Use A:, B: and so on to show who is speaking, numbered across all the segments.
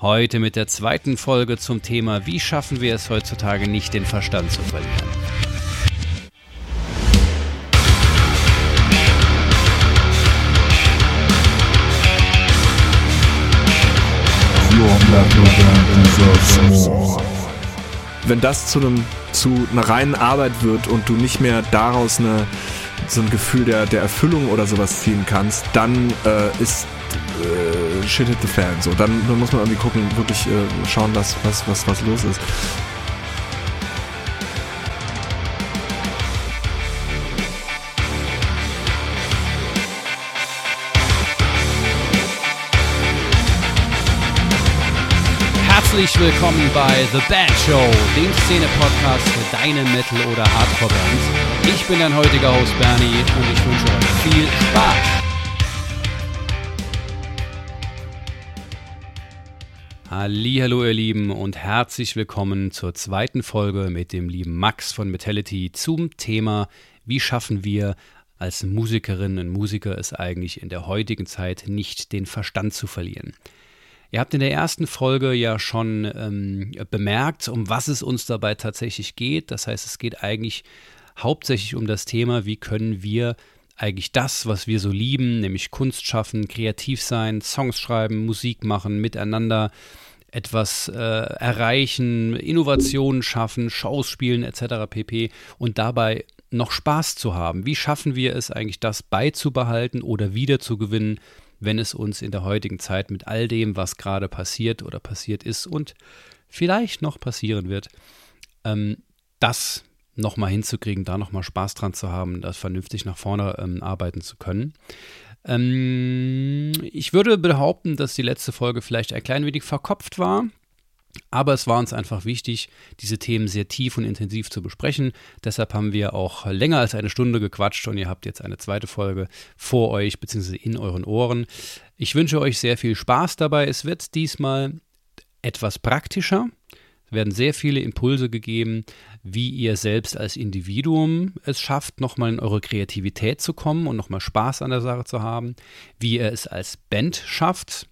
A: Heute mit der zweiten Folge zum Thema Wie schaffen wir es heutzutage nicht, den Verstand zu verlieren.
B: Wenn das zu, einem, zu einer reinen Arbeit wird und du nicht mehr daraus eine, so ein Gefühl der, der Erfüllung oder sowas ziehen kannst, dann äh, ist äh, Shit hit the fan. So, dann, dann muss man irgendwie gucken, wirklich äh, schauen, was, was, was, was los ist.
A: Herzlich willkommen bei The Band Show, dem Szene-Podcast für deine Metal- oder Hardcore-Bands. Ich bin dein heutiger Host Bernie und ich wünsche euch viel Spaß. Hallo ihr Lieben und herzlich willkommen zur zweiten Folge mit dem lieben Max von Metality zum Thema Wie schaffen wir als Musikerinnen und Musiker es eigentlich in der heutigen Zeit nicht den Verstand zu verlieren. Ihr habt in der ersten Folge ja schon ähm, bemerkt, um was es uns dabei tatsächlich geht. Das heißt, es geht eigentlich hauptsächlich um das Thema, wie können wir eigentlich das, was wir so lieben, nämlich Kunst schaffen, kreativ sein, Songs schreiben, Musik machen, miteinander etwas äh, erreichen, Innovationen schaffen, Shows spielen etc. pp. und dabei noch Spaß zu haben. Wie schaffen wir es eigentlich, das beizubehalten oder wiederzugewinnen? Wenn es uns in der heutigen Zeit mit all dem, was gerade passiert oder passiert ist und vielleicht noch passieren wird, ähm, das nochmal hinzukriegen, da nochmal Spaß dran zu haben, das vernünftig nach vorne ähm, arbeiten zu können. Ähm, ich würde behaupten, dass die letzte Folge vielleicht ein klein wenig verkopft war. Aber es war uns einfach wichtig, diese Themen sehr tief und intensiv zu besprechen. Deshalb haben wir auch länger als eine Stunde gequatscht und ihr habt jetzt eine zweite Folge vor euch bzw. in euren Ohren. Ich wünsche euch sehr viel Spaß dabei. Es wird diesmal etwas praktischer. Es werden sehr viele Impulse gegeben, wie ihr selbst als Individuum es schafft, nochmal in eure Kreativität zu kommen und nochmal Spaß an der Sache zu haben, wie ihr es als Band schafft,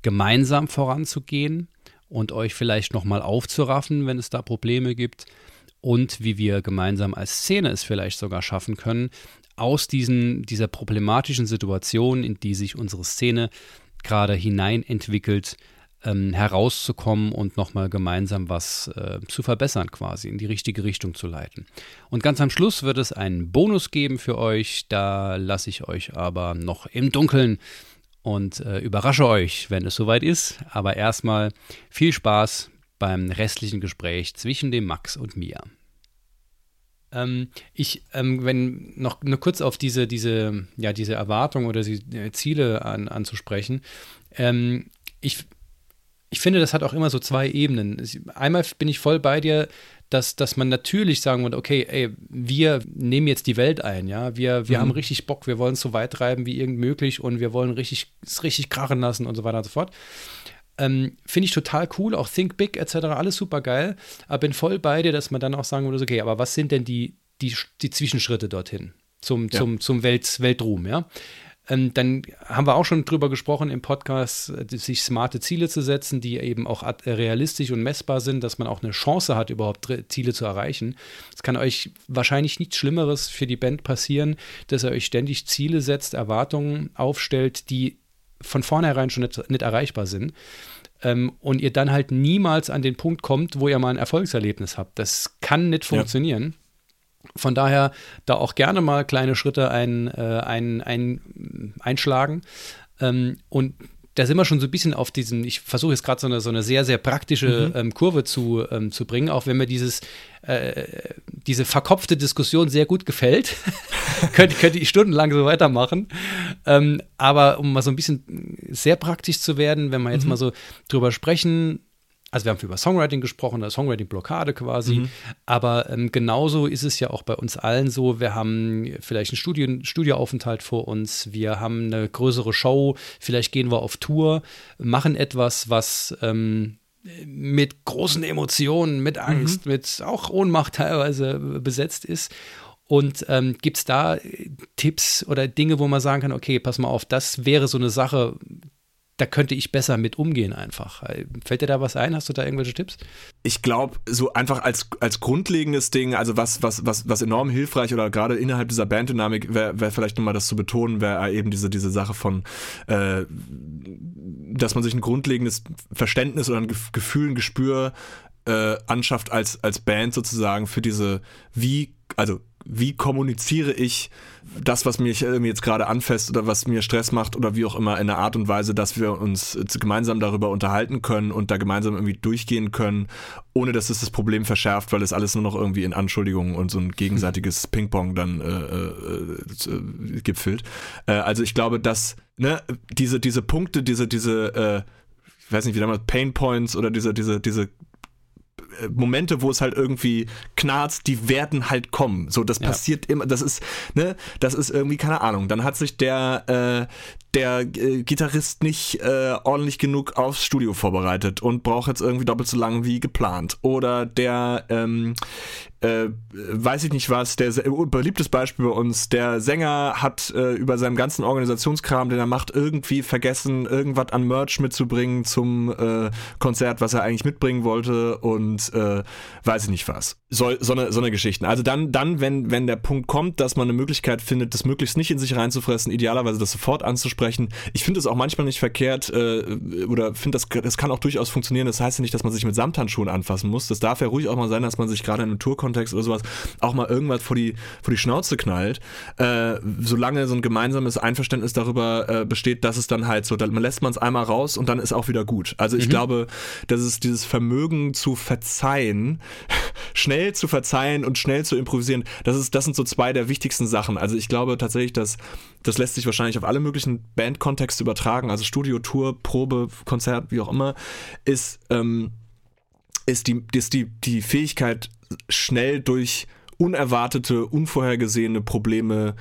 A: gemeinsam voranzugehen und euch vielleicht nochmal aufzuraffen, wenn es da Probleme gibt und wie wir gemeinsam als Szene es vielleicht sogar schaffen können, aus diesen, dieser problematischen Situation, in die sich unsere Szene gerade hinein entwickelt, ähm, herauszukommen und nochmal gemeinsam was äh, zu verbessern, quasi in die richtige Richtung zu leiten. Und ganz am Schluss wird es einen Bonus geben für euch, da lasse ich euch aber noch im Dunkeln und äh, überrasche euch, wenn es soweit ist. Aber erstmal viel Spaß beim restlichen Gespräch zwischen dem Max und mir. Ähm, ich, ähm, wenn noch nur kurz auf diese, diese, ja, diese Erwartung oder die äh, Ziele an, anzusprechen. Ähm, ich, ich finde, das hat auch immer so zwei Ebenen. Einmal bin ich voll bei dir, dass, dass man natürlich sagen würde, okay, ey, wir nehmen jetzt die Welt ein, ja, wir, wir mhm. haben richtig Bock, wir wollen es so weit treiben wie irgend möglich und wir wollen richtig, es richtig krachen lassen und so weiter und so fort. Ähm, Finde ich total cool, auch Think Big etc., alles super geil, aber bin voll bei dir, dass man dann auch sagen würde, okay, aber was sind denn die, die, die Zwischenschritte dorthin zum, ja. zum, zum Welt, Weltruhm, ja? Ähm, dann haben wir auch schon drüber gesprochen im Podcast, äh, sich smarte Ziele zu setzen, die eben auch äh, realistisch und messbar sind, dass man auch eine Chance hat, überhaupt Ziele zu erreichen. Es kann euch wahrscheinlich nichts Schlimmeres für die Band passieren, dass ihr euch ständig Ziele setzt, Erwartungen aufstellt, die von vornherein schon nicht, nicht erreichbar sind. Ähm, und ihr dann halt niemals an den Punkt kommt, wo ihr mal ein Erfolgserlebnis habt. Das kann nicht funktionieren. Ja. Von daher da auch gerne mal kleine Schritte ein, äh, ein, ein, einschlagen. Ähm, und da sind wir schon so ein bisschen auf diesem, ich versuche jetzt gerade so eine, so eine sehr, sehr praktische mhm. ähm, Kurve zu, ähm, zu bringen, auch wenn mir dieses, äh, diese verkopfte Diskussion sehr gut gefällt. könnte, könnte ich stundenlang so weitermachen. Ähm, aber um mal so ein bisschen sehr praktisch zu werden, wenn wir jetzt mhm. mal so drüber sprechen, also wir haben über Songwriting gesprochen, eine Songwriting-Blockade quasi, mhm. aber ähm, genauso ist es ja auch bei uns allen so, wir haben vielleicht einen Studien, Studioaufenthalt vor uns, wir haben eine größere Show, vielleicht gehen wir auf Tour, machen etwas, was ähm, mit großen Emotionen, mit Angst, mhm. mit auch Ohnmacht teilweise besetzt ist. Und ähm, gibt es da Tipps oder Dinge, wo man sagen kann, okay, pass mal auf, das wäre so eine Sache, da könnte ich besser mit umgehen einfach. Fällt dir da was ein? Hast du da irgendwelche Tipps?
B: Ich glaube, so einfach als, als grundlegendes Ding, also was, was, was, was enorm hilfreich oder gerade innerhalb dieser Banddynamik wäre wär vielleicht nochmal das zu betonen, wäre eben diese, diese Sache von, äh, dass man sich ein grundlegendes Verständnis oder ein Gefühl, ein Gespür äh, anschafft als, als Band sozusagen für diese, wie, also wie kommuniziere ich das, was mich jetzt gerade anfasst oder was mir Stress macht oder wie auch immer in einer Art und Weise, dass wir uns gemeinsam darüber unterhalten können und da gemeinsam irgendwie durchgehen können, ohne dass es das Problem verschärft, weil es alles nur noch irgendwie in Anschuldigungen und so ein gegenseitiges Ping-Pong dann äh, äh, äh, gipfelt. Äh, also ich glaube, dass ne, diese, diese Punkte, diese, diese, äh, ich weiß nicht, wie damals, Pain Points oder diese, diese, diese Momente, wo es halt irgendwie knarzt, die werden halt kommen. So, das ja. passiert immer. Das ist, ne, das ist irgendwie keine Ahnung. Dann hat sich der, äh, der äh, Gitarrist nicht äh, ordentlich genug aufs Studio vorbereitet und braucht jetzt irgendwie doppelt so lang wie geplant. Oder der, ähm, äh, weiß ich nicht was, der beliebtes Beispiel bei uns, der Sänger hat äh, über seinen ganzen Organisationskram, den er macht, irgendwie vergessen, irgendwas an Merch mitzubringen zum äh, Konzert, was er eigentlich mitbringen wollte und äh, weiß ich nicht was. So, so, eine, so eine Geschichten. Also dann, dann wenn, wenn der Punkt kommt, dass man eine Möglichkeit findet, das möglichst nicht in sich reinzufressen, idealerweise das sofort anzusprechen. Ich finde es auch manchmal nicht verkehrt äh, oder finde, das, das kann auch durchaus funktionieren. Das heißt ja nicht, dass man sich mit Samthandschuhen anfassen muss. Das darf ja ruhig auch mal sein, dass man sich gerade in einem Tourkontext Kontext oder sowas auch mal irgendwas vor die, vor die Schnauze knallt, äh, solange so ein gemeinsames Einverständnis darüber äh, besteht, dass es dann halt so, dann lässt man es einmal raus und dann ist auch wieder gut. Also ich mhm. glaube, dass es dieses Vermögen zu verzeihen, schnell zu verzeihen und schnell zu improvisieren, das, ist, das sind so zwei der wichtigsten Sachen. Also ich glaube tatsächlich, dass das lässt sich wahrscheinlich auf alle möglichen Bandkontexte übertragen, also Studio, Tour, Probe, Konzert, wie auch immer, ist, ähm, ist, die, ist die, die Fähigkeit, schnell durch unerwartete, unvorhergesehene Probleme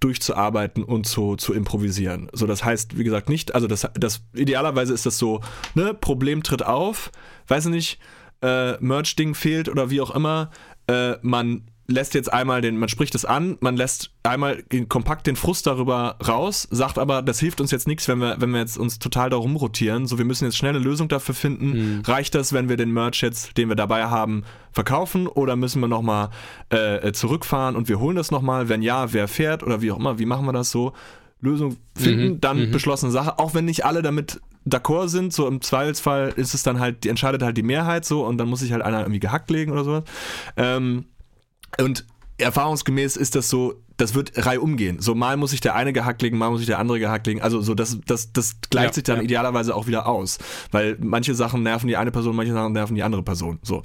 B: durchzuarbeiten und zu, zu improvisieren. So, das heißt, wie gesagt, nicht, also das, das idealerweise ist das so, ne, Problem tritt auf, weiß nicht, äh, Merch-Ding fehlt oder wie auch immer, äh, man lässt jetzt einmal den, man spricht es an, man lässt einmal kompakt den Frust darüber raus, sagt aber, das hilft uns jetzt nichts, wenn wir, wenn wir jetzt uns total darum rotieren. So, wir müssen jetzt schnell eine Lösung dafür finden. Mhm. Reicht das, wenn wir den Merch jetzt, den wir dabei haben, verkaufen oder müssen wir nochmal äh, zurückfahren und wir holen das nochmal? Wenn ja, wer fährt oder wie auch immer, wie machen wir das so? Lösung finden, mhm. dann mhm. beschlossene Sache, auch wenn nicht alle damit d'accord sind, so im Zweifelsfall ist es dann halt, die entscheidet halt die Mehrheit so und dann muss sich halt einer irgendwie gehackt legen oder sowas. Ähm, und erfahrungsgemäß ist das so, das wird Reihe umgehen. So mal muss sich der eine gehackt legen, mal muss sich der andere gehackt legen. Also so das, das, das gleicht ja, sich dann ja. idealerweise auch wieder aus. Weil manche Sachen nerven die eine Person, manche Sachen nerven die andere Person. So.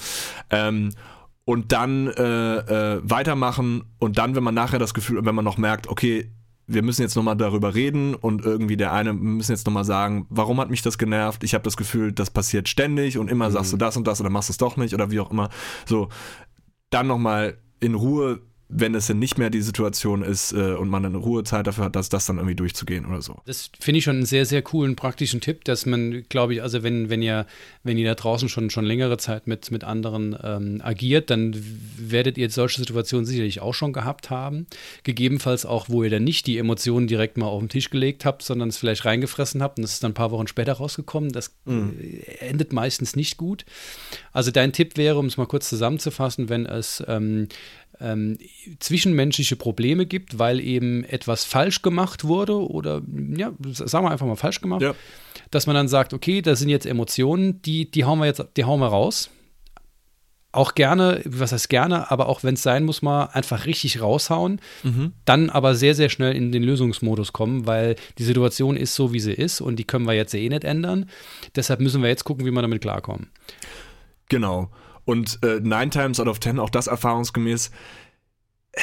B: Ähm, und dann äh, äh, weitermachen und dann, wenn man nachher das Gefühl, wenn man noch merkt, okay, wir müssen jetzt nochmal darüber reden und irgendwie der eine, müssen jetzt nochmal sagen, warum hat mich das genervt? Ich habe das Gefühl, das passiert ständig und immer mhm. sagst du das und das oder machst es doch nicht oder wie auch immer. So, dann nochmal in Ruhe wenn es denn nicht mehr die Situation ist äh, und man eine Ruhezeit dafür hat, dass das dann irgendwie durchzugehen oder so.
A: Das finde ich schon einen sehr, sehr coolen praktischen Tipp, dass man, glaube ich, also wenn, wenn ihr, wenn ihr da draußen schon, schon längere Zeit mit, mit anderen ähm, agiert, dann werdet ihr solche Situationen sicherlich auch schon gehabt haben. Gegebenenfalls auch, wo ihr dann nicht die Emotionen direkt mal auf den Tisch gelegt habt, sondern es vielleicht reingefressen habt und es ist dann ein paar Wochen später rausgekommen. Das mhm. endet meistens nicht gut. Also dein Tipp wäre, um es mal kurz zusammenzufassen, wenn es ähm, ähm, zwischenmenschliche Probleme gibt, weil eben etwas falsch gemacht wurde oder, ja, sagen wir einfach mal falsch gemacht, ja. dass man dann sagt, okay, das sind jetzt Emotionen, die, die hauen wir jetzt, die hauen wir raus. Auch gerne, was heißt gerne, aber auch wenn es sein muss, mal einfach richtig raushauen, mhm. dann aber sehr, sehr schnell in den Lösungsmodus kommen, weil die Situation ist so, wie sie ist und die können wir jetzt eh nicht ändern. Deshalb müssen wir jetzt gucken, wie wir damit klarkommen.
B: Genau. Und äh, nine times out of ten, auch das erfahrungsgemäß, äh,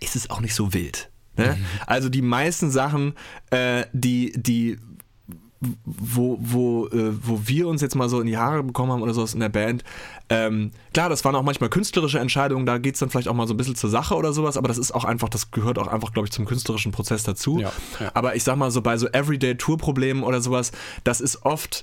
B: ist es auch nicht so wild. Ne? Mhm. Also die meisten Sachen, äh, die, die wo, wo, äh, wo wir uns jetzt mal so in die Haare bekommen haben oder sowas in der Band. Ähm, klar, das waren auch manchmal künstlerische Entscheidungen, da geht es dann vielleicht auch mal so ein bisschen zur Sache oder sowas, aber das ist auch einfach, das gehört auch einfach, glaube ich, zum künstlerischen Prozess dazu. Ja, ja. Aber ich sag mal so bei so Everyday-Tour-Problemen oder sowas, das ist oft,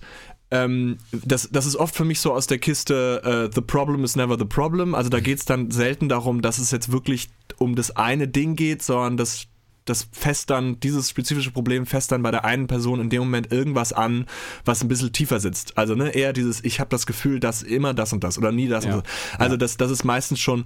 B: ähm, das, das ist oft für mich so aus der Kiste, uh, the problem is never the problem. Also da geht es dann selten darum, dass es jetzt wirklich um das eine Ding geht, sondern dass das fest dann, dieses spezifische Problem fest dann bei der einen Person in dem Moment irgendwas an, was ein bisschen tiefer sitzt. Also ne, eher dieses, ich habe das Gefühl, dass immer das und das oder nie das ja. und das. Also ja. das, das ist meistens schon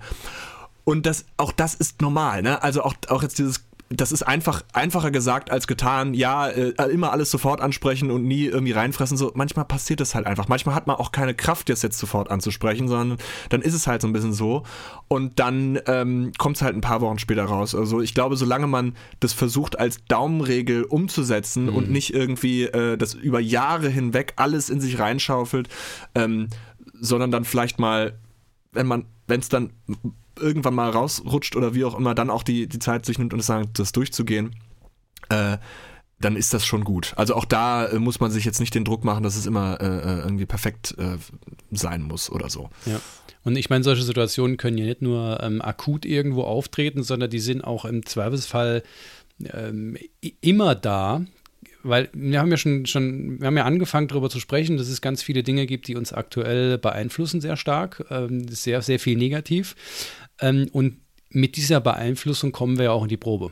B: und das, auch das ist normal, ne? Also auch, auch jetzt dieses das ist einfach einfacher gesagt als getan. Ja, äh, immer alles sofort ansprechen und nie irgendwie reinfressen. So manchmal passiert das halt einfach. Manchmal hat man auch keine Kraft, das jetzt sofort anzusprechen, sondern dann ist es halt so ein bisschen so. Und dann ähm, kommt es halt ein paar Wochen später raus. Also ich glaube, solange man das versucht als Daumenregel umzusetzen mhm. und nicht irgendwie äh, das über Jahre hinweg alles in sich reinschaufelt, ähm, sondern dann vielleicht mal, wenn man, wenn es dann irgendwann mal rausrutscht oder wie auch immer, dann auch die, die Zeit sich nimmt und sagen, das durchzugehen, äh, dann ist das schon gut. Also auch da äh, muss man sich jetzt nicht den Druck machen, dass es immer äh, äh irgendwie perfekt äh, sein muss oder so.
A: Ja. Und ich meine, solche Situationen können ja nicht nur ähm, akut irgendwo auftreten, sondern die sind auch im Zweifelsfall ähm, immer da weil wir haben ja schon, schon, wir haben ja angefangen darüber zu sprechen, dass es ganz viele Dinge gibt, die uns aktuell beeinflussen sehr stark, ähm, sehr, sehr viel negativ. Ähm, und mit dieser Beeinflussung kommen wir ja auch in die Probe.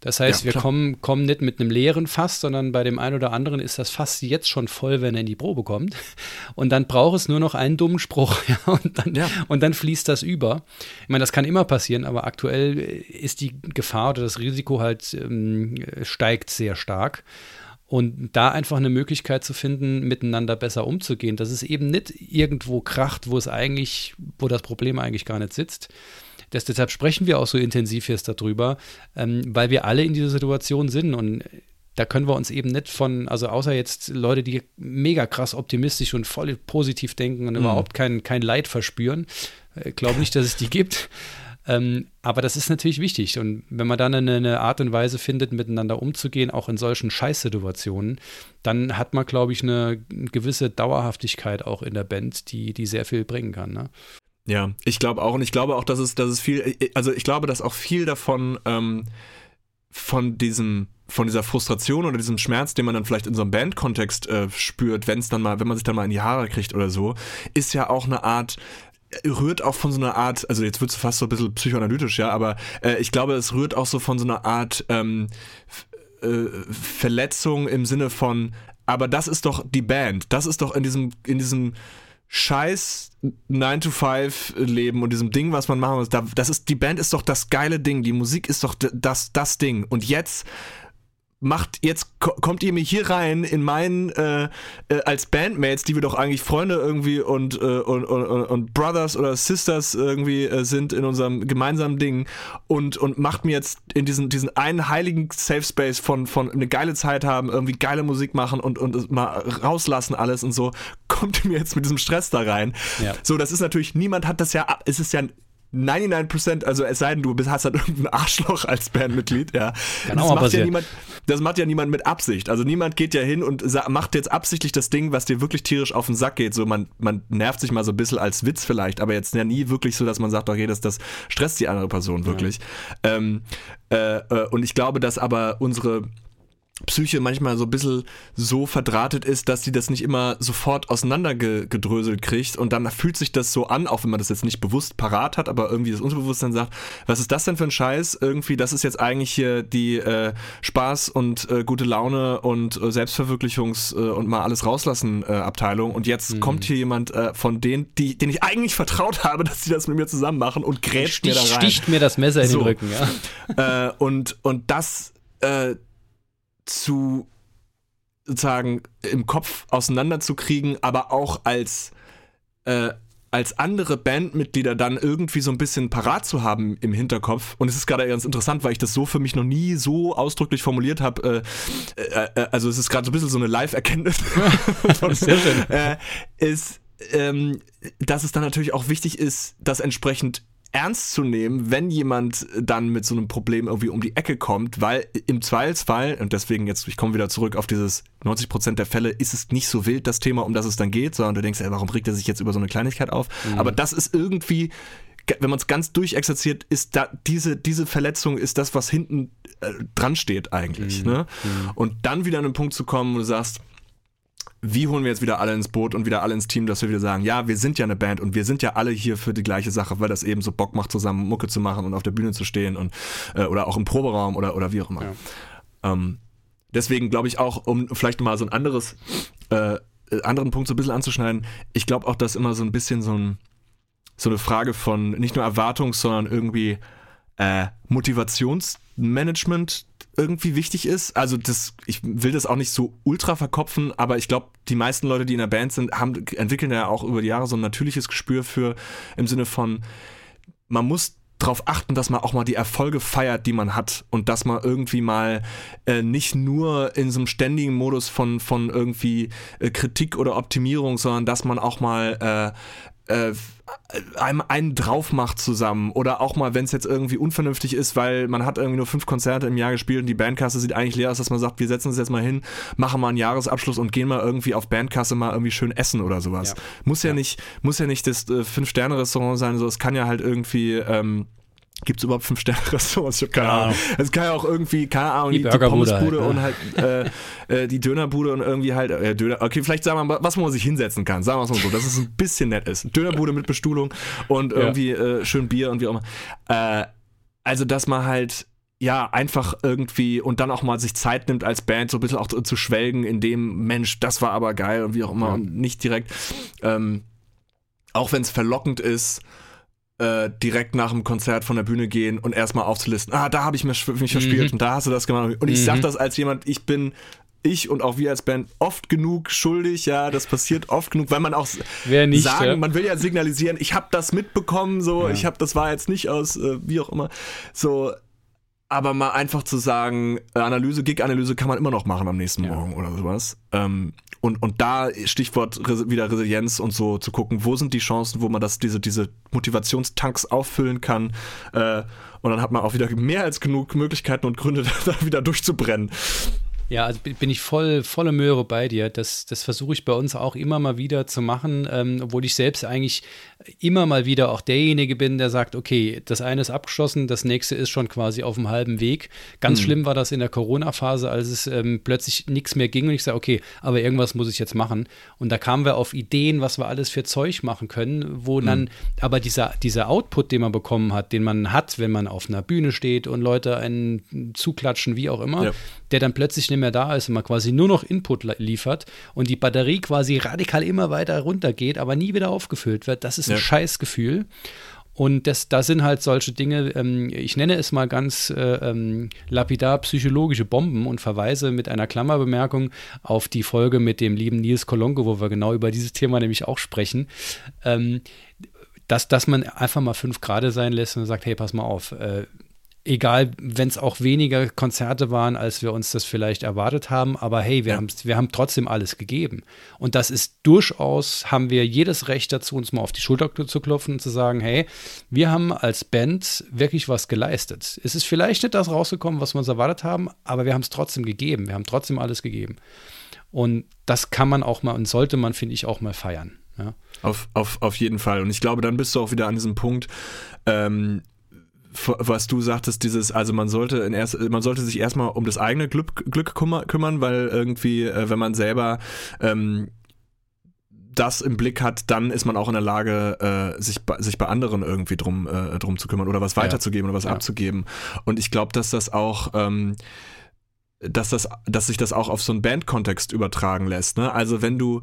A: Das heißt, ja, wir kommen, kommen nicht mit einem leeren Fass, sondern bei dem einen oder anderen ist das Fass jetzt schon voll, wenn er in die Probe kommt. Und dann braucht es nur noch einen dummen Spruch. Ja, und, dann, ja. und dann fließt das über. Ich meine, das kann immer passieren, aber aktuell ist die Gefahr oder das Risiko halt ähm, steigt sehr stark. Und da einfach eine Möglichkeit zu finden, miteinander besser umzugehen, dass es eben nicht irgendwo kracht, wo es eigentlich, wo das Problem eigentlich gar nicht sitzt, das, deshalb sprechen wir auch so intensiv jetzt darüber, ähm, weil wir alle in dieser Situation sind und da können wir uns eben nicht von, also außer jetzt Leute, die mega krass optimistisch und voll positiv denken und mhm. überhaupt kein, kein Leid verspüren, äh, glaube nicht, dass es die gibt. Ähm, aber das ist natürlich wichtig. Und wenn man dann eine, eine, Art und Weise findet, miteinander umzugehen, auch in solchen Scheißsituationen, dann hat man, glaube ich, eine gewisse Dauerhaftigkeit auch in der Band, die, die sehr viel bringen kann. Ne?
B: Ja, ich glaube auch und ich glaube auch, dass es, dass es viel, also ich glaube, dass auch viel davon ähm, von diesem von dieser Frustration oder diesem Schmerz, den man dann vielleicht in so einem Bandkontext äh, spürt, wenn es dann mal, wenn man sich dann mal in die Haare kriegt oder so, ist ja auch eine Art rührt auch von so einer Art, also jetzt wird es fast so ein bisschen psychoanalytisch, ja, aber äh, ich glaube, es rührt auch so von so einer Art ähm, äh, Verletzung im Sinne von, aber das ist doch die Band, das ist doch in diesem, in diesem scheiß 9-to-5-Leben und diesem Ding, was man machen muss, das ist, die Band ist doch das geile Ding, die Musik ist doch das, das Ding. Und jetzt macht jetzt kommt ihr mir hier rein in meinen äh, äh, als Bandmates, die wir doch eigentlich Freunde irgendwie und, äh, und, und, und, Brothers oder Sisters irgendwie äh, sind in unserem gemeinsamen Ding und, und macht mir jetzt in diesen, diesen einen heiligen Safe Space von, von eine geile Zeit haben, irgendwie geile Musik machen und, und mal rauslassen alles und so, kommt ihr mir jetzt mit diesem Stress da rein. Ja. So, das ist natürlich, niemand hat das ja, es ist ja 99%, also es sei denn, du hast halt irgendein Arschloch als Bandmitglied, ja. Kann das, macht ja niemand, das macht ja niemand mit Absicht. Also niemand geht ja hin und macht jetzt absichtlich das Ding, was dir wirklich tierisch auf den Sack geht. So, man, man nervt sich mal so ein bisschen als Witz vielleicht, aber jetzt ja nie wirklich so, dass man sagt, okay, das, das stresst die andere Person wirklich. Ja. Ähm, äh, äh, und ich glaube, dass aber unsere Psyche manchmal so ein bisschen so verdrahtet ist, dass sie das nicht immer sofort auseinandergedröselt kriegt und dann fühlt sich das so an, auch wenn man das jetzt nicht bewusst parat hat, aber irgendwie das Unterbewusstsein sagt, was ist das denn für ein Scheiß? Irgendwie, das ist jetzt eigentlich hier die äh, Spaß und äh, gute Laune und äh, Selbstverwirklichungs- äh, und mal alles rauslassen äh, Abteilung und jetzt mhm. kommt hier jemand äh, von denen, die, den ich eigentlich vertraut habe, dass sie das mit mir zusammen machen und grätscht Stich, mir da rein.
A: Sticht mir das Messer in so. den Rücken,
B: ja. und, und das zu sozusagen im Kopf auseinanderzukriegen, aber auch als äh, als andere Bandmitglieder dann irgendwie so ein bisschen parat zu haben im Hinterkopf. Und es ist gerade ganz interessant, weil ich das so für mich noch nie so ausdrücklich formuliert habe. Äh, äh, äh, also es ist gerade so ein bisschen so eine Live-Erkenntnis. Sehr schön. Äh, ist, ähm, dass es dann natürlich auch wichtig ist, das entsprechend ernst zu nehmen, wenn jemand dann mit so einem Problem irgendwie um die Ecke kommt, weil im Zweifelsfall, und deswegen jetzt, ich komme wieder zurück auf dieses 90% der Fälle, ist es nicht so wild, das Thema, um das es dann geht, sondern du denkst, ey, warum regt er sich jetzt über so eine Kleinigkeit auf? Mhm. Aber das ist irgendwie, wenn man es ganz durchexerziert, ist da diese, diese Verletzung ist das, was hinten äh, dran steht eigentlich. Mhm. Ne? Mhm. Und dann wieder an einen Punkt zu kommen, wo du sagst, wie holen wir jetzt wieder alle ins Boot und wieder alle ins Team, dass wir wieder sagen, ja, wir sind ja eine Band und wir sind ja alle hier für die gleiche Sache, weil das eben so Bock macht, zusammen Mucke zu machen und auf der Bühne zu stehen und äh, oder auch im Proberaum oder, oder wie auch immer. Ja. Ähm, deswegen glaube ich auch, um vielleicht mal so ein anderes, äh, anderen Punkt so ein bisschen anzuschneiden, ich glaube auch, dass immer so ein bisschen so, ein, so eine Frage von nicht nur Erwartung, sondern irgendwie äh, Motivationsmanagement irgendwie wichtig ist. Also das, ich will das auch nicht so ultra verkopfen, aber ich glaube, die meisten Leute, die in der Band sind, haben, entwickeln ja auch über die Jahre so ein natürliches Gespür für, im Sinne von, man muss darauf achten, dass man auch mal die Erfolge feiert, die man hat und dass man irgendwie mal äh, nicht nur in so einem ständigen Modus von, von irgendwie äh, Kritik oder Optimierung, sondern dass man auch mal äh, äh einem einen drauf macht zusammen oder auch mal, wenn es jetzt irgendwie unvernünftig ist, weil man hat irgendwie nur fünf Konzerte im Jahr gespielt und die Bandkasse sieht eigentlich leer aus, dass man sagt, wir setzen uns jetzt mal hin, machen mal einen Jahresabschluss und gehen mal irgendwie auf Bandkasse mal irgendwie schön essen oder sowas. Ja. Muss ja, ja, nicht, muss ja nicht das äh, Fünf-Sterne-Restaurant sein, so es kann ja halt irgendwie ähm, Gibt es überhaupt fünf Sterne Restaurants? Ich habe keine Ahnung. Es kann ja auch irgendwie, keine Ahnung, die, die, die Pommesbude halt, ne? und halt äh, äh, die Dönerbude und irgendwie halt äh, Döner. Okay, vielleicht sagen wir mal, was man sich hinsetzen kann. Sagen wir es mal so, dass es ein bisschen nett ist. Dönerbude mit Bestuhlung und irgendwie ja. äh, schön Bier und wie auch immer. Äh, also, dass man halt ja, einfach irgendwie und dann auch mal sich Zeit nimmt als Band, so ein bisschen auch zu, zu schwelgen in dem, Mensch, das war aber geil und wie auch immer ja. und nicht direkt, ähm, auch wenn es verlockend ist, äh, direkt nach dem Konzert von der Bühne gehen und erstmal aufzulisten, ah, da habe ich mich, mich verspielt mhm. und da hast du das gemacht. Und ich mhm. sage das als jemand, ich bin ich und auch wir als Band oft genug schuldig, ja, das passiert oft genug, weil man auch nicht, sagen, ja? man will ja signalisieren, ich habe das mitbekommen, so, ja. ich habe, das war jetzt nicht aus, äh, wie auch immer, so, aber mal einfach zu sagen, äh, Analyse, Gig-Analyse kann man immer noch machen am nächsten ja. Morgen oder sowas. Ähm, und, und da Stichwort wieder Resilienz und so zu gucken, wo sind die Chancen, wo man das, diese, diese Motivationstanks auffüllen kann. Äh, und dann hat man auch wieder mehr als genug Möglichkeiten und Gründe, da wieder durchzubrennen.
A: Ja, also bin ich voll, volle Möhre bei dir. Das, das versuche ich bei uns auch immer mal wieder zu machen, ähm, obwohl ich selbst eigentlich immer mal wieder auch derjenige bin, der sagt, okay, das eine ist abgeschlossen, das nächste ist schon quasi auf dem halben Weg. Ganz mhm. schlimm war das in der Corona-Phase, als es ähm, plötzlich nichts mehr ging und ich sage, okay, aber irgendwas muss ich jetzt machen. Und da kamen wir auf Ideen, was wir alles für Zeug machen können, wo mhm. dann aber dieser, dieser Output, den man bekommen hat, den man hat, wenn man auf einer Bühne steht und Leute einen zuklatschen, wie auch immer, ja der dann plötzlich nicht mehr da ist und man quasi nur noch Input liefert und die Batterie quasi radikal immer weiter runtergeht, aber nie wieder aufgefüllt wird, das ist ja. ein Scheißgefühl. Und das, da sind halt solche Dinge, ähm, ich nenne es mal ganz äh, ähm, lapidar psychologische Bomben und verweise mit einer Klammerbemerkung auf die Folge mit dem lieben Nils Kolonke, wo wir genau über dieses Thema nämlich auch sprechen. Ähm, dass, dass man einfach mal fünf Grad sein lässt und sagt, hey, pass mal auf, äh, egal, wenn es auch weniger Konzerte waren, als wir uns das vielleicht erwartet haben, aber hey, wir, ja. wir haben trotzdem alles gegeben. Und das ist durchaus, haben wir jedes Recht dazu, uns mal auf die Schulter zu klopfen und zu sagen, hey, wir haben als Band wirklich was geleistet. Es ist vielleicht nicht das rausgekommen, was wir uns erwartet haben, aber wir haben es trotzdem gegeben. Wir haben trotzdem alles gegeben. Und das kann man auch mal und sollte man, finde ich, auch mal feiern. Ja.
B: Auf, auf, auf jeden Fall. Und ich glaube, dann bist du auch wieder an diesem Punkt, ähm, was du sagtest, dieses, also man sollte in erst, man sollte sich erstmal um das eigene Glück, Glück kümmern, weil irgendwie, äh, wenn man selber ähm, das im Blick hat, dann ist man auch in der Lage, äh, sich, sich bei anderen irgendwie drum, äh, drum zu kümmern oder was weiterzugeben ja. oder was ja. abzugeben. Und ich glaube, dass das auch ähm, dass das, dass sich das auch auf so einen Bandkontext übertragen lässt. Ne? Also wenn du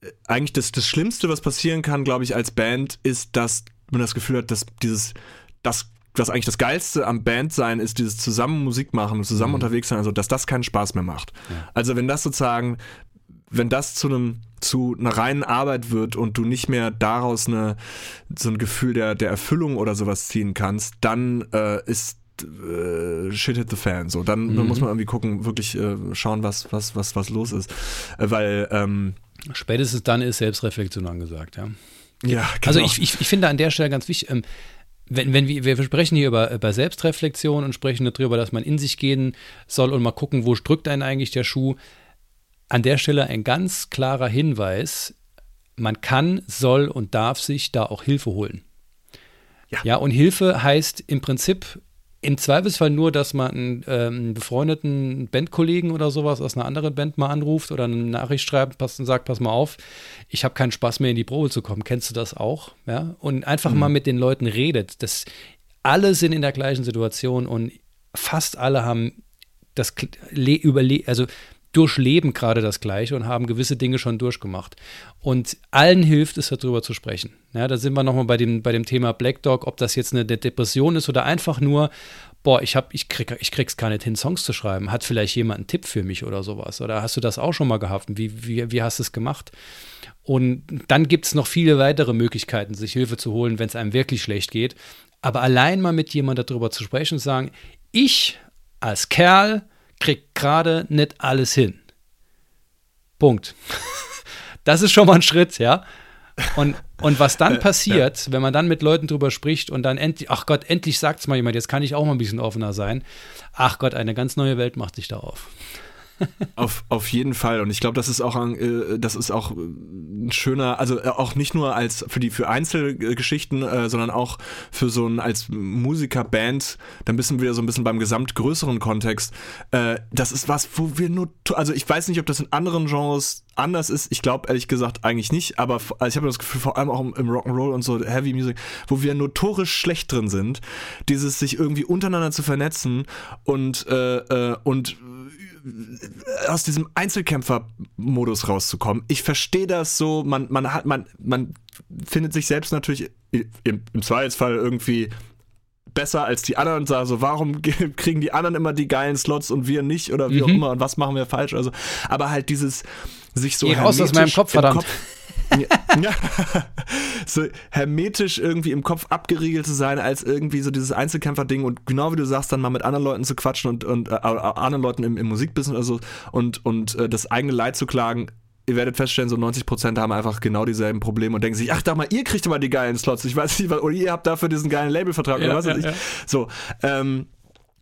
B: äh, eigentlich das, das Schlimmste, was passieren kann, glaube ich, als Band, ist, dass man das Gefühl hat, dass dieses, das was eigentlich das Geilste am Bandsein ist, dieses zusammen Musik machen und zusammen mhm. unterwegs sein, also dass das keinen Spaß mehr macht. Ja. Also wenn das sozusagen, wenn das zu einem zu einer reinen Arbeit wird und du nicht mehr daraus eine, so ein Gefühl der, der Erfüllung oder sowas ziehen kannst, dann äh, ist äh, shit hit the fan. So, dann, mhm. dann, muss man irgendwie gucken, wirklich äh, schauen, was, was, was, was los ist. Äh, weil ähm,
A: spätestens dann ist Selbstreflexion angesagt, ja.
B: Ja, genau.
A: Also ich, ich, ich finde an der Stelle ganz wichtig, ähm, wenn, wenn wir, wir sprechen hier über, über Selbstreflexion und sprechen darüber, dass man in sich gehen soll und mal gucken, wo drückt einen eigentlich der Schuh. An der Stelle ein ganz klarer Hinweis, man kann, soll und darf sich da auch Hilfe holen. Ja, ja und Hilfe heißt im Prinzip im Zweifelsfall nur, dass man einen, äh, einen, befreundeten Bandkollegen oder sowas aus einer anderen Band mal anruft oder eine Nachricht schreibt und sagt, pass mal auf, ich habe keinen Spaß mehr in die Probe zu kommen. Kennst du das auch? Ja? Und einfach mhm. mal mit den Leuten redet. Das, alle sind in der gleichen Situation und fast alle haben das überle also durchleben gerade das Gleiche und haben gewisse Dinge schon durchgemacht. Und allen hilft es, darüber zu sprechen. Ja, da sind wir nochmal bei dem, bei dem Thema Black Dog, ob das jetzt eine Depression ist oder einfach nur, boah, ich, hab, ich, krieg, ich krieg's gar nicht hin, Songs zu schreiben. Hat vielleicht jemand einen Tipp für mich oder sowas? Oder hast du das auch schon mal gehabt? Wie, wie, wie hast du es gemacht? Und dann gibt es noch viele weitere Möglichkeiten, sich Hilfe zu holen, wenn es einem wirklich schlecht geht. Aber allein mal mit jemandem darüber zu sprechen und sagen, ich als Kerl kriegt gerade nicht alles hin. Punkt. Das ist schon mal ein Schritt, ja. Und, und was dann passiert, wenn man dann mit Leuten drüber spricht und dann endlich, ach Gott, endlich sagt es mal jemand, jetzt kann ich auch mal ein bisschen offener sein. Ach Gott, eine ganz neue Welt macht sich da auf
B: auf, auf jeden Fall. Und ich glaube, das ist auch ein, äh, das ist auch ein schöner, also äh, auch nicht nur als für die für Einzelgeschichten, äh, sondern auch für so ein als Musikerband, dann bist du wieder so ein bisschen beim gesamtgrößeren Kontext. Äh, das ist was, wo wir nur, also ich weiß nicht, ob das in anderen Genres anders ist. Ich glaube ehrlich gesagt eigentlich nicht, aber also ich habe das Gefühl, vor allem auch im Rock'n'Roll und so Heavy Music, wo wir notorisch schlecht drin sind, dieses sich irgendwie untereinander zu vernetzen und äh, äh, und aus diesem Einzelkämpfer-Modus rauszukommen. Ich verstehe das so, man, man hat, man, man findet sich selbst natürlich im, im Zweifelsfall irgendwie besser als die anderen und sagt so, warum kriegen die anderen immer die geilen Slots und wir nicht oder wie mhm. auch immer und was machen wir falsch? Also, aber halt dieses sich so
A: Geh raus aus meinem Kopf, verdammt. Kopf,
B: ja, so hermetisch irgendwie im Kopf abgeriegelt zu sein, als irgendwie so dieses Einzelkämpfer-Ding und genau wie du sagst, dann mal mit anderen Leuten zu quatschen und, und äh, anderen Leuten im, im Musikbusiness oder so und, und äh, das eigene Leid zu klagen, ihr werdet feststellen, so 90% haben einfach genau dieselben Probleme und denken sich, ach, da mal, ihr kriegt immer die geilen Slots, ich weiß nicht, oder ihr habt dafür diesen geilen Labelvertrag ja, oder was ja, weiß ich. Ja. So, ähm,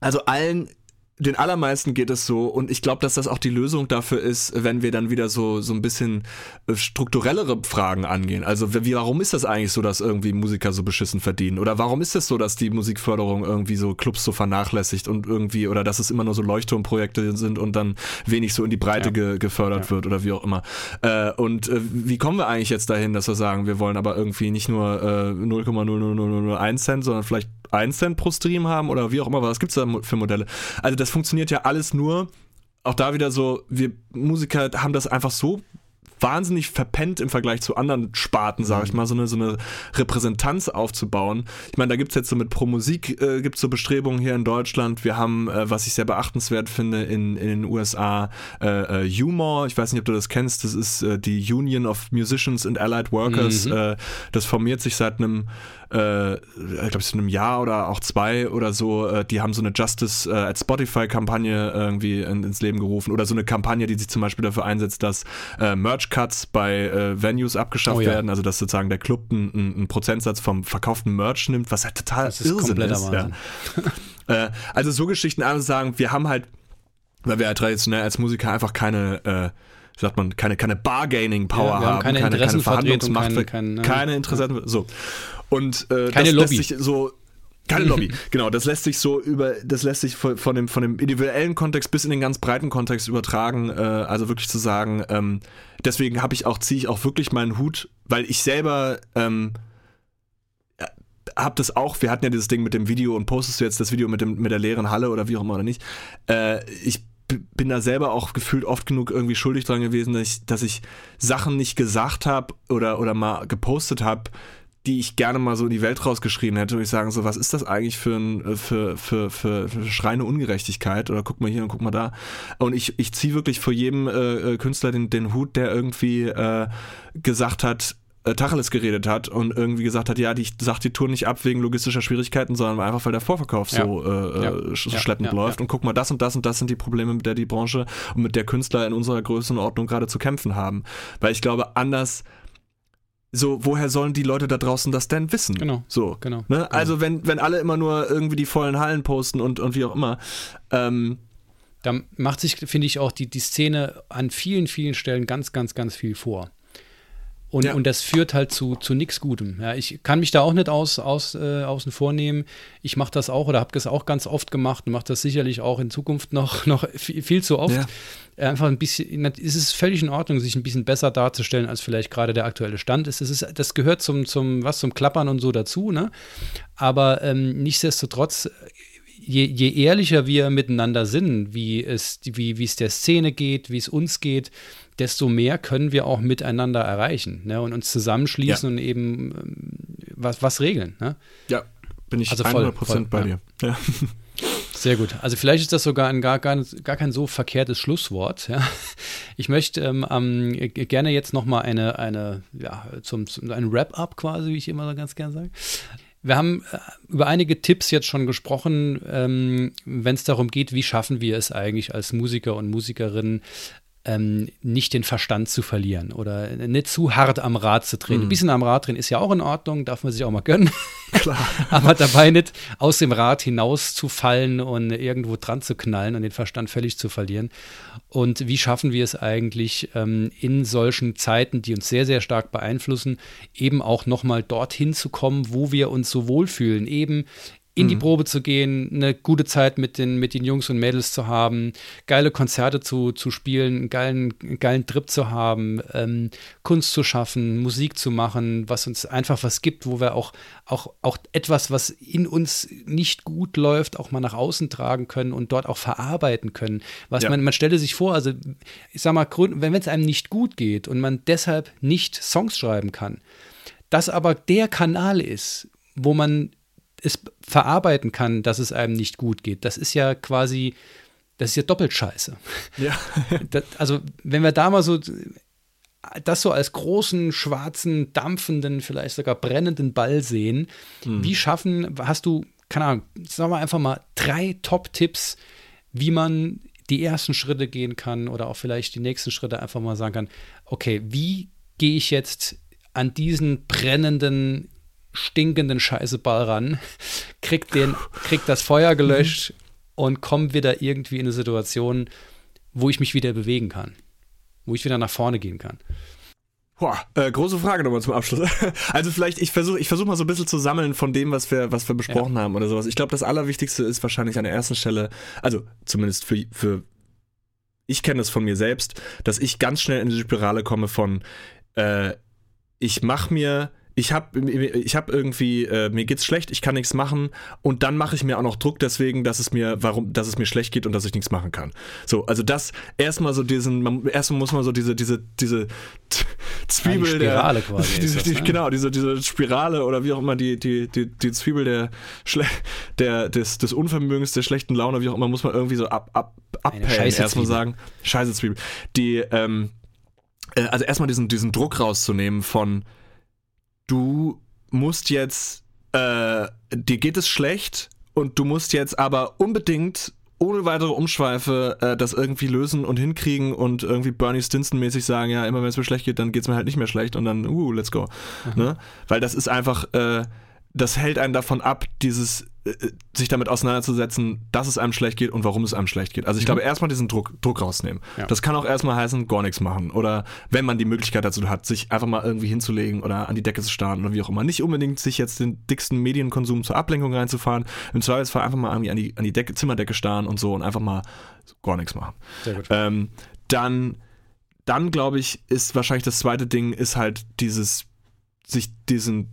B: also allen den allermeisten geht es so und ich glaube, dass das auch die Lösung dafür ist, wenn wir dann wieder so, so ein bisschen äh, strukturellere Fragen angehen. Also wie, warum ist das eigentlich so, dass irgendwie Musiker so beschissen verdienen? Oder warum ist es das so, dass die Musikförderung irgendwie so Clubs so vernachlässigt und irgendwie, oder dass es immer nur so Leuchtturmprojekte sind und dann wenig so in die Breite ja. ge gefördert ja. wird oder wie auch immer. Äh, und äh, wie kommen wir eigentlich jetzt dahin, dass wir sagen, wir wollen aber irgendwie nicht nur äh, 0,00001 Cent, sondern vielleicht 1 Cent pro Stream haben oder wie auch immer, was gibt es da für Modelle? Also das funktioniert ja alles nur, auch da wieder so, wir Musiker haben das einfach so wahnsinnig verpennt im Vergleich zu anderen Sparten, sage ich mhm. mal, so eine, so eine Repräsentanz aufzubauen. Ich meine, da gibt es jetzt so mit Pro Musik, äh, gibt es so Bestrebungen hier in Deutschland. Wir haben, äh, was ich sehr beachtenswert finde, in, in den USA äh, äh, Humor. Ich weiß nicht, ob du das kennst. Das ist äh, die Union of Musicians and Allied Workers. Mhm. Äh, das formiert sich seit einem äh, ich glaube, es in einem Jahr oder auch zwei oder so, äh, die haben so eine Justice äh, at Spotify-Kampagne irgendwie in, ins Leben gerufen oder so eine Kampagne, die sich zum Beispiel dafür einsetzt, dass äh, Merch-Cuts bei äh, Venues abgeschafft oh, ja. werden, also dass sozusagen der Club einen, einen, Prozentsatz vom verkauften Merch nimmt, was halt total das ist Irrsinn ist. Ja. Äh, also so Geschichten einfach sagen, wir haben halt, weil wir ja traditionell als Musiker einfach keine sagt man, keine, keine Bargaining-Power ja, haben, haben, keine, keine, keine Verhandlungsmacht, keine, keine, keine Interessen. So. Und äh,
A: Keine
B: das
A: Lobby.
B: lässt sich so keine Lobby, genau. Das lässt sich so über, das lässt sich von, von, dem, von dem individuellen Kontext bis in den ganz breiten Kontext übertragen. Äh, also wirklich zu sagen, ähm, deswegen habe ich auch, ziehe ich auch wirklich meinen Hut, weil ich selber ähm, äh, habe das auch, wir hatten ja dieses Ding mit dem Video und postest du jetzt das Video mit, dem, mit der leeren Halle oder wie auch immer oder nicht. Äh, ich bin da selber auch gefühlt oft genug irgendwie schuldig dran gewesen, dass ich, dass ich Sachen nicht gesagt habe oder, oder mal gepostet habe, die ich gerne mal so in die Welt rausgeschrien hätte, würde ich sagen, so, was ist das eigentlich für, ein, äh, für, für, für, für schreine Ungerechtigkeit? Oder guck mal hier und guck mal da. Und ich, ich ziehe wirklich vor jedem äh, äh, Künstler den, den Hut, der irgendwie äh, gesagt hat, äh, Tacheles geredet hat und irgendwie gesagt hat, ja, die sagt die Tour nicht ab wegen logistischer Schwierigkeiten, sondern einfach, weil der Vorverkauf ja. so äh, ja. schleppend ja. läuft. Und guck mal, das und das und das sind die Probleme, mit der die Branche und mit der Künstler in unserer Größenordnung gerade zu kämpfen haben. Weil ich glaube, anders so, woher sollen die Leute da draußen das denn wissen?
A: Genau.
B: So,
A: genau.
B: Ne? genau. Also, wenn, wenn alle immer nur irgendwie die vollen Hallen posten und, und wie auch immer. Ähm,
A: da macht sich, finde ich, auch die, die Szene an vielen, vielen Stellen ganz, ganz, ganz viel vor. Und, ja. und das führt halt zu, zu nichts Gutem. Ja, ich kann mich da auch nicht aus, aus, äh, außen vornehmen. Ich mache das auch oder habe das auch ganz oft gemacht und mache das sicherlich auch in Zukunft noch, noch viel, viel zu oft. Ja. Einfach ein bisschen, es ist völlig in Ordnung, sich ein bisschen besser darzustellen, als vielleicht gerade der aktuelle Stand ist. Das, ist, das gehört zum, zum, was, zum Klappern und so dazu, ne? Aber ähm, nichtsdestotrotz je, je ehrlicher wir miteinander sind, wie es, wie, wie es der Szene geht, wie es uns geht, desto mehr können wir auch miteinander erreichen ne? und uns zusammenschließen ja. und eben ähm, was, was regeln. Ne?
B: Ja, bin ich also voll, 100% voll, bei dir. Ja.
A: Sehr gut. Also vielleicht ist das sogar ein gar, gar, gar kein so verkehrtes Schlusswort. Ja. Ich möchte ähm, ähm, gerne jetzt noch mal eine, eine ja, zum, zum ein Wrap-up quasi, wie ich immer so ganz gerne sage. Wir haben äh, über einige Tipps jetzt schon gesprochen, ähm, wenn es darum geht, wie schaffen wir es eigentlich als Musiker und Musikerinnen, ähm, nicht den Verstand zu verlieren oder nicht zu hart am Rad zu drehen. Mhm. Ein bisschen am Rad drehen ist ja auch in Ordnung, darf man sich auch mal gönnen. Klar. Aber dabei nicht aus dem Rad hinaus zu fallen und irgendwo dran zu knallen und den Verstand völlig zu verlieren. Und wie schaffen wir es eigentlich ähm, in solchen Zeiten, die uns sehr, sehr stark beeinflussen, eben auch nochmal dorthin zu kommen, wo wir uns so wohlfühlen, eben in die mhm. Probe zu gehen, eine gute Zeit mit den, mit den Jungs und Mädels zu haben, geile Konzerte zu, zu spielen, einen geilen, geilen Trip zu haben, ähm, Kunst zu schaffen, Musik zu machen, was uns einfach was gibt, wo wir auch, auch, auch etwas, was in uns nicht gut läuft, auch mal nach außen tragen können und dort auch verarbeiten können. Was ja. man, man stelle sich vor, also ich sag mal, wenn es einem nicht gut geht und man deshalb nicht Songs schreiben kann, das aber der Kanal ist, wo man es verarbeiten kann, dass es einem nicht gut geht. Das ist ja quasi, das ist ja doppelt scheiße. Ja. das, also, wenn wir da mal so das so als großen, schwarzen, dampfenden, vielleicht sogar brennenden Ball sehen, hm. wie schaffen, hast du, keine Ahnung, sagen wir einfach mal drei Top-Tipps, wie man die ersten Schritte gehen kann oder auch vielleicht die nächsten Schritte einfach mal sagen kann, okay, wie gehe ich jetzt an diesen brennenden, stinkenden Scheißeball ran, kriegt, den, kriegt das Feuer gelöscht und komme wieder irgendwie in eine Situation, wo ich mich wieder bewegen kann, wo ich wieder nach vorne gehen kann.
B: Boah, äh, große Frage nochmal zum Abschluss. Also vielleicht, ich versuche ich versuch mal so ein bisschen zu sammeln von dem, was wir, was wir besprochen ja. haben oder sowas. Ich glaube, das Allerwichtigste ist wahrscheinlich an der ersten Stelle, also zumindest für, für ich kenne es von mir selbst, dass ich ganz schnell in die Spirale komme von, äh, ich mache mir ich habe ich hab irgendwie, äh, mir geht's schlecht, ich kann nichts machen und dann mache ich mir auch noch Druck deswegen, dass es mir, warum, dass es mir schlecht geht und dass ich nichts machen kann. So, also das erstmal so diesen, man, erstmal muss man so diese, diese, diese Zwiebel
A: die Spirale der, quasi.
B: Diese, das, die, ne? Genau, diese, diese Spirale oder wie auch immer die, die, die, die Zwiebel der, der des, des Unvermögens, der schlechten Laune, wie auch immer, muss man irgendwie so ab, ab, abhellen, erstmal sagen. Scheiße Zwiebel. Die, ähm, äh, also erstmal diesen, diesen Druck rauszunehmen von du musst jetzt, äh, dir geht es schlecht und du musst jetzt aber unbedingt ohne weitere Umschweife äh, das irgendwie lösen und hinkriegen und irgendwie Bernie Stinson-mäßig sagen, ja, immer wenn es mir schlecht geht, dann geht es mir halt nicht mehr schlecht und dann, uh, let's go. Mhm. Ne? Weil das ist einfach, äh, das hält einen davon ab, dieses äh, sich damit auseinanderzusetzen, dass es einem schlecht geht und warum es einem schlecht geht. Also ich mhm. glaube, erstmal diesen Druck, Druck rausnehmen. Ja. Das kann auch erstmal heißen, gar nichts machen. Oder wenn man die Möglichkeit dazu hat, sich einfach mal irgendwie hinzulegen oder an die Decke zu starren oder wie auch immer. Nicht unbedingt sich jetzt den dicksten Medienkonsum zur Ablenkung reinzufahren. Im Zweifelsfall einfach mal irgendwie an die, an die Decke, Zimmerdecke starren und so und einfach mal gar nichts machen. Sehr gut. Ähm, dann, dann glaube ich, ist wahrscheinlich das zweite Ding, ist halt dieses, sich diesen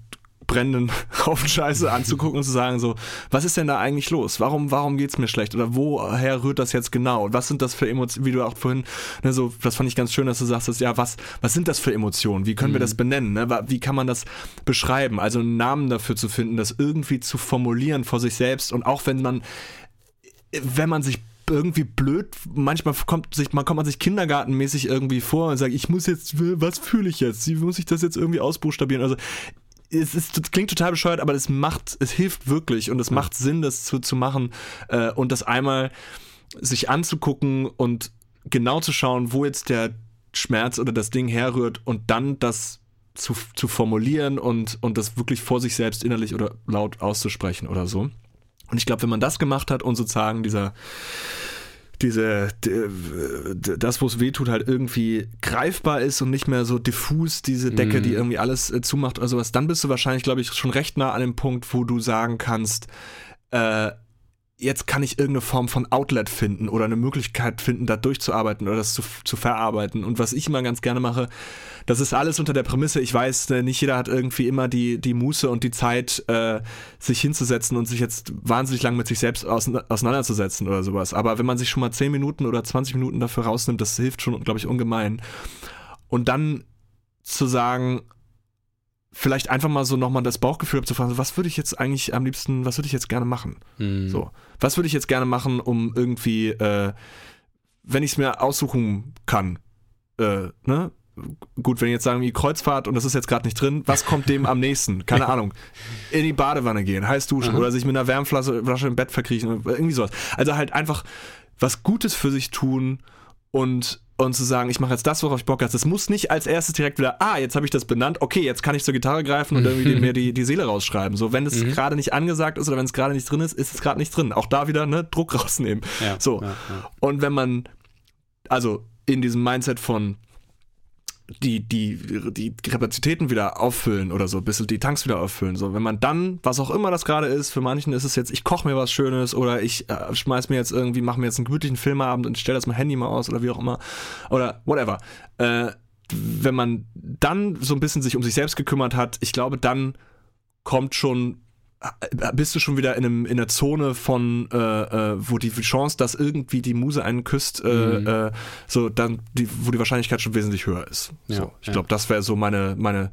B: brennenden Haufen Scheiße anzugucken und zu sagen so, was ist denn da eigentlich los? Warum, warum geht's mir schlecht? Oder woher rührt das jetzt genau? Und was sind das für Emotionen, wie du auch vorhin, ne, so, das fand ich ganz schön, dass du sagst, dass, ja, was, was sind das für Emotionen? Wie können mhm. wir das benennen? Ne? Wie kann man das beschreiben? Also einen Namen dafür zu finden, das irgendwie zu formulieren vor sich selbst und auch wenn man, wenn man sich irgendwie blöd. Manchmal kommt sich, man kommt man sich kindergartenmäßig irgendwie vor und sagt, ich muss jetzt, was fühle ich jetzt? Wie muss ich das jetzt irgendwie ausbuchstabieren? Also es ist, klingt total bescheuert, aber es macht, es hilft wirklich und es macht Sinn, das zu, zu machen äh, und das einmal sich anzugucken und genau zu schauen, wo jetzt der Schmerz oder das Ding herrührt und dann das zu, zu formulieren und, und das wirklich vor sich selbst innerlich oder laut auszusprechen oder so. Und ich glaube, wenn man das gemacht hat und sozusagen dieser diese, das, wo es weh tut, halt irgendwie greifbar ist und nicht mehr so diffus, diese Decke, mm. die irgendwie alles äh, zumacht oder sowas, dann bist du wahrscheinlich, glaube ich, schon recht nah an dem Punkt, wo du sagen kannst, äh, jetzt kann ich irgendeine Form von Outlet finden oder eine Möglichkeit finden, da durchzuarbeiten oder das zu, zu verarbeiten. Und was ich immer ganz gerne mache, das ist alles unter der Prämisse, ich weiß, äh, nicht jeder hat irgendwie immer die, die Muße und die Zeit, äh, sich hinzusetzen und sich jetzt wahnsinnig lang mit sich selbst auseinanderzusetzen oder sowas. Aber wenn man sich schon mal 10 Minuten oder 20 Minuten dafür rausnimmt, das hilft schon, glaube ich, ungemein. Und dann zu sagen, vielleicht einfach mal so nochmal das Bauchgefühl abzufragen, was würde ich jetzt eigentlich am liebsten, was würde ich jetzt gerne machen? Mhm. So, was würde ich jetzt gerne machen, um irgendwie, äh, wenn ich es mir aussuchen kann, äh, ne? Gut, wenn ich jetzt sagen, wie Kreuzfahrt und das ist jetzt gerade nicht drin, was kommt dem am nächsten? Keine Ahnung. In die Badewanne gehen, heiß duschen Aha. oder sich mit einer Wärmflasche Flasche im Bett verkriechen, irgendwie sowas. Also halt einfach was Gutes für sich tun und und zu sagen, ich mache jetzt das, worauf ich Bock habe. Das muss nicht als erstes direkt wieder, ah, jetzt habe ich das benannt, okay, jetzt kann ich zur Gitarre greifen und irgendwie mir die, die Seele rausschreiben. So, wenn es mhm. gerade nicht angesagt ist oder wenn es gerade nicht drin ist, ist es gerade nicht drin. Auch da wieder, ne, Druck rausnehmen. Ja, so. Ja, ja. Und wenn man, also in diesem Mindset von, die, die, die Kapazitäten wieder auffüllen oder so, bisschen die Tanks wieder auffüllen. So, wenn man dann, was auch immer das gerade ist, für manchen ist es jetzt, ich koche mir was Schönes oder ich äh, schmeiß mir jetzt irgendwie, mache mir jetzt einen gemütlichen Filmabend und stelle das mein Handy mal aus oder wie auch immer. Oder whatever. Äh, wenn man dann so ein bisschen sich um sich selbst gekümmert hat, ich glaube, dann kommt schon bist du schon wieder in, einem, in einer Zone von, äh, äh, wo die Chance, dass irgendwie die Muse einen küsst, äh, mhm. äh, so dann, die, wo die Wahrscheinlichkeit schon wesentlich höher ist. Ja, so, ich ja. glaube, das wäre so meine, meine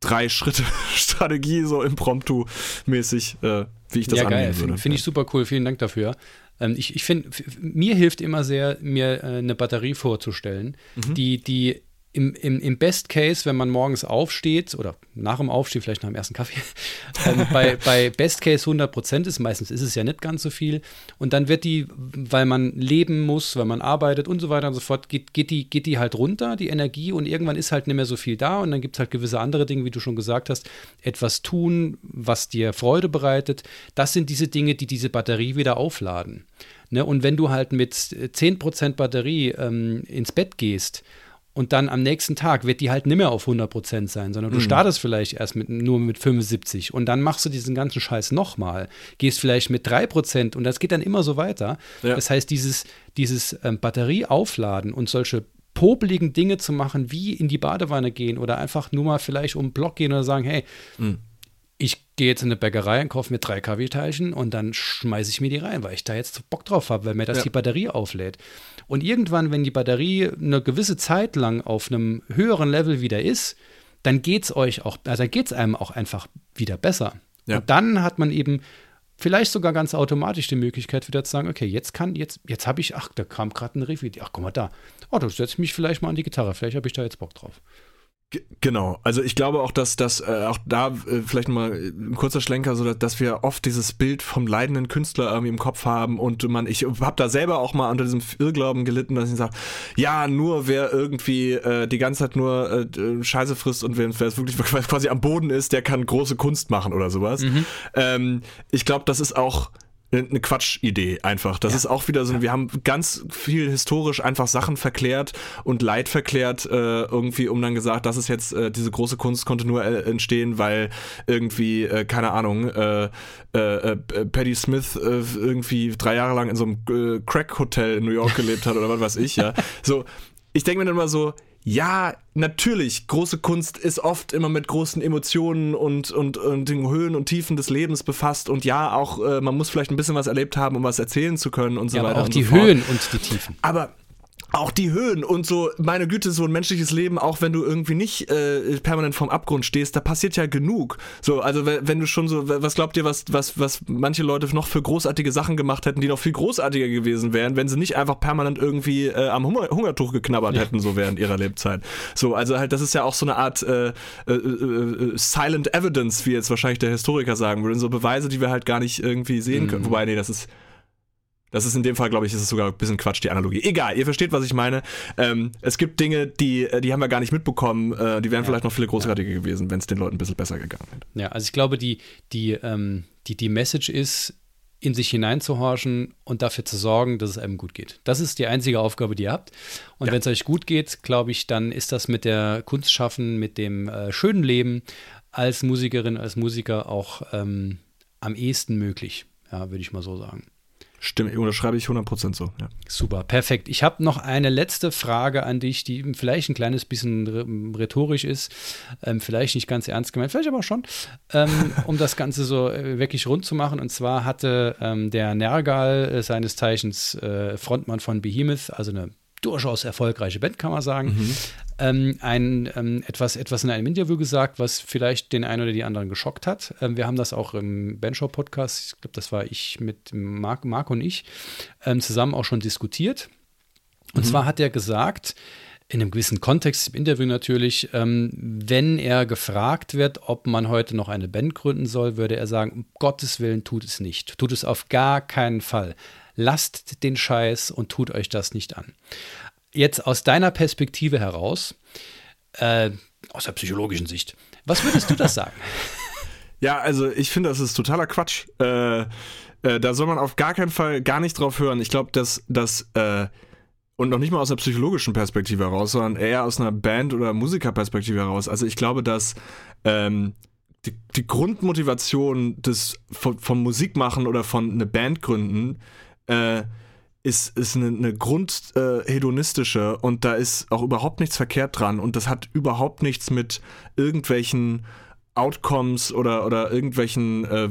B: drei Schritte Strategie, so impromptu-mäßig, äh, wie ich das ja, geil.
A: würde. Finde ich super cool. Vielen Dank dafür. Ähm, ich ich finde, mir hilft immer sehr, mir eine Batterie vorzustellen, mhm. die, die im, im, im Best Case, wenn man morgens aufsteht oder nach dem Aufstehen, vielleicht nach dem ersten Kaffee, ähm, bei, bei Best Case 100 Prozent ist, meistens ist es ja nicht ganz so viel. Und dann wird die, weil man leben muss, weil man arbeitet und so weiter und so fort, geht, geht, die, geht die halt runter, die Energie, und irgendwann ist halt nicht mehr so viel da. Und dann gibt es halt gewisse andere Dinge, wie du schon gesagt hast, etwas tun, was dir Freude bereitet. Das sind diese Dinge, die diese Batterie wieder aufladen. Ne? Und wenn du halt mit 10% Batterie ähm, ins Bett gehst, und dann am nächsten Tag wird die halt nicht mehr auf 100% sein, sondern du mhm. startest vielleicht erst mit, nur mit 75 und dann machst du diesen ganzen Scheiß nochmal, gehst vielleicht mit 3% und das geht dann immer so weiter. Ja. Das heißt, dieses, dieses ähm, Batterieaufladen und solche popeligen Dinge zu machen, wie in die Badewanne gehen oder einfach nur mal vielleicht um den Block gehen oder sagen, hey, mhm ich gehe jetzt in eine Bäckerei und kaufe mir drei Kaffeeteilchen und dann schmeiße ich mir die rein, weil ich da jetzt Bock drauf habe, weil mir das ja. die Batterie auflädt. Und irgendwann, wenn die Batterie eine gewisse Zeit lang auf einem höheren Level wieder ist, dann geht es euch auch, also dann geht es einem auch einfach wieder besser. Ja. Und dann hat man eben vielleicht sogar ganz automatisch die Möglichkeit wieder zu sagen, okay, jetzt kann, jetzt, jetzt habe ich, ach, da kam gerade ein Riff, ach, guck mal da. Oh, da setze ich mich vielleicht mal an die Gitarre, vielleicht habe ich da jetzt Bock drauf.
B: Genau, also ich glaube auch, dass das äh, auch da äh, vielleicht mal ein kurzer Schlenker, so dass, dass, wir oft dieses Bild vom leidenden Künstler irgendwie im Kopf haben und man, ich habe da selber auch mal unter diesem Irrglauben gelitten, dass ich sage, ja, nur wer irgendwie äh, die ganze Zeit nur äh, Scheiße frisst und wer, wer es wirklich quasi am Boden ist, der kann große Kunst machen oder sowas. Mhm. Ähm, ich glaube, das ist auch eine Quatschidee einfach. Das ja. ist auch wieder so, wir haben ganz viel historisch einfach Sachen verklärt und Leid verklärt, äh, irgendwie, um dann gesagt, das ist jetzt, äh, diese große Kunst konnte nur äh, entstehen, weil irgendwie, äh, keine Ahnung, äh, äh, Paddy Smith irgendwie drei Jahre lang in so einem Crack-Hotel in New York gelebt hat oder was weiß ich, ja. So, ich denke mir dann immer so, ja, natürlich, große Kunst ist oft immer mit großen Emotionen und, und, und den Höhen und Tiefen des Lebens befasst und ja, auch äh, man muss vielleicht ein bisschen was erlebt haben, um was erzählen zu können und so
A: ja,
B: weiter.
A: auch
B: und
A: die
B: so
A: Höhen und die Tiefen.
B: Aber auch die Höhen und so, meine Güte, so ein menschliches Leben, auch wenn du irgendwie nicht äh, permanent vorm Abgrund stehst, da passiert ja genug. So, also wenn du schon so, was glaubt ihr, was, was, was manche Leute noch für großartige Sachen gemacht hätten, die noch viel großartiger gewesen wären, wenn sie nicht einfach permanent irgendwie äh, am Hunger, Hungertuch geknabbert ja. hätten, so während ihrer Lebzeit. So, also halt, das ist ja auch so eine Art äh, äh, äh Silent Evidence, wie jetzt wahrscheinlich der Historiker sagen würde, so Beweise, die wir halt gar nicht irgendwie sehen mhm. können. Wobei, nee, das ist das ist in dem Fall, glaube ich, ist es sogar ein bisschen Quatsch, die Analogie. Egal, ihr versteht, was ich meine. Ähm, es gibt Dinge, die, äh, die haben wir gar nicht mitbekommen. Äh, die wären ja. vielleicht noch viel großartiger ja. gewesen, wenn es den Leuten ein bisschen besser gegangen wäre.
A: Ja, also ich glaube, die, die, ähm, die, die Message ist, in sich hineinzuhorchen und dafür zu sorgen, dass es einem gut geht. Das ist die einzige Aufgabe, die ihr habt. Und ja. wenn es euch gut geht, glaube ich, dann ist das mit der Kunstschaffen, mit dem äh, schönen Leben als Musikerin, als Musiker auch ähm, am ehesten möglich. Ja, würde ich mal so sagen.
B: Stimmt, unterschreibe ich 100% so. Ja.
A: Super, perfekt. Ich habe noch eine letzte Frage an dich, die vielleicht ein kleines bisschen rhetorisch ist, ähm, vielleicht nicht ganz ernst gemeint, vielleicht aber schon, ähm, um das Ganze so äh, wirklich rund zu machen. Und zwar hatte ähm, der Nergal, äh, seines Zeichens äh, Frontmann von Behemoth, also eine durchaus erfolgreiche Band, kann man sagen, mhm. ähm, ein, ähm, etwas, etwas in einem Interview gesagt, was vielleicht den einen oder die anderen geschockt hat. Ähm, wir haben das auch im Bandshow-Podcast, ich glaube, das war ich mit Marc, Marc und ich, ähm, zusammen auch schon diskutiert. Und mhm. zwar hat er gesagt, in einem gewissen Kontext im Interview natürlich, ähm, wenn er gefragt wird, ob man heute noch eine Band gründen soll, würde er sagen, um Gottes Willen tut es nicht. Tut es auf gar keinen Fall lasst den Scheiß und tut euch das nicht an. Jetzt aus deiner Perspektive heraus, äh, aus der psychologischen Sicht, was würdest du das sagen?
B: Ja, also ich finde, das ist totaler Quatsch. Äh, äh, da soll man auf gar keinen Fall gar nicht drauf hören. Ich glaube, dass das äh, und noch nicht mal aus einer psychologischen Perspektive heraus, sondern eher aus einer Band- oder Musikerperspektive heraus. Also ich glaube, dass ähm, die, die, Grundmotivation des von, von Musikmachen oder von eine Band gründen äh, ist, ist eine, eine grundhedonistische äh, und da ist auch überhaupt nichts verkehrt dran und das hat überhaupt nichts mit irgendwelchen Outcomes oder, oder irgendwelchen äh,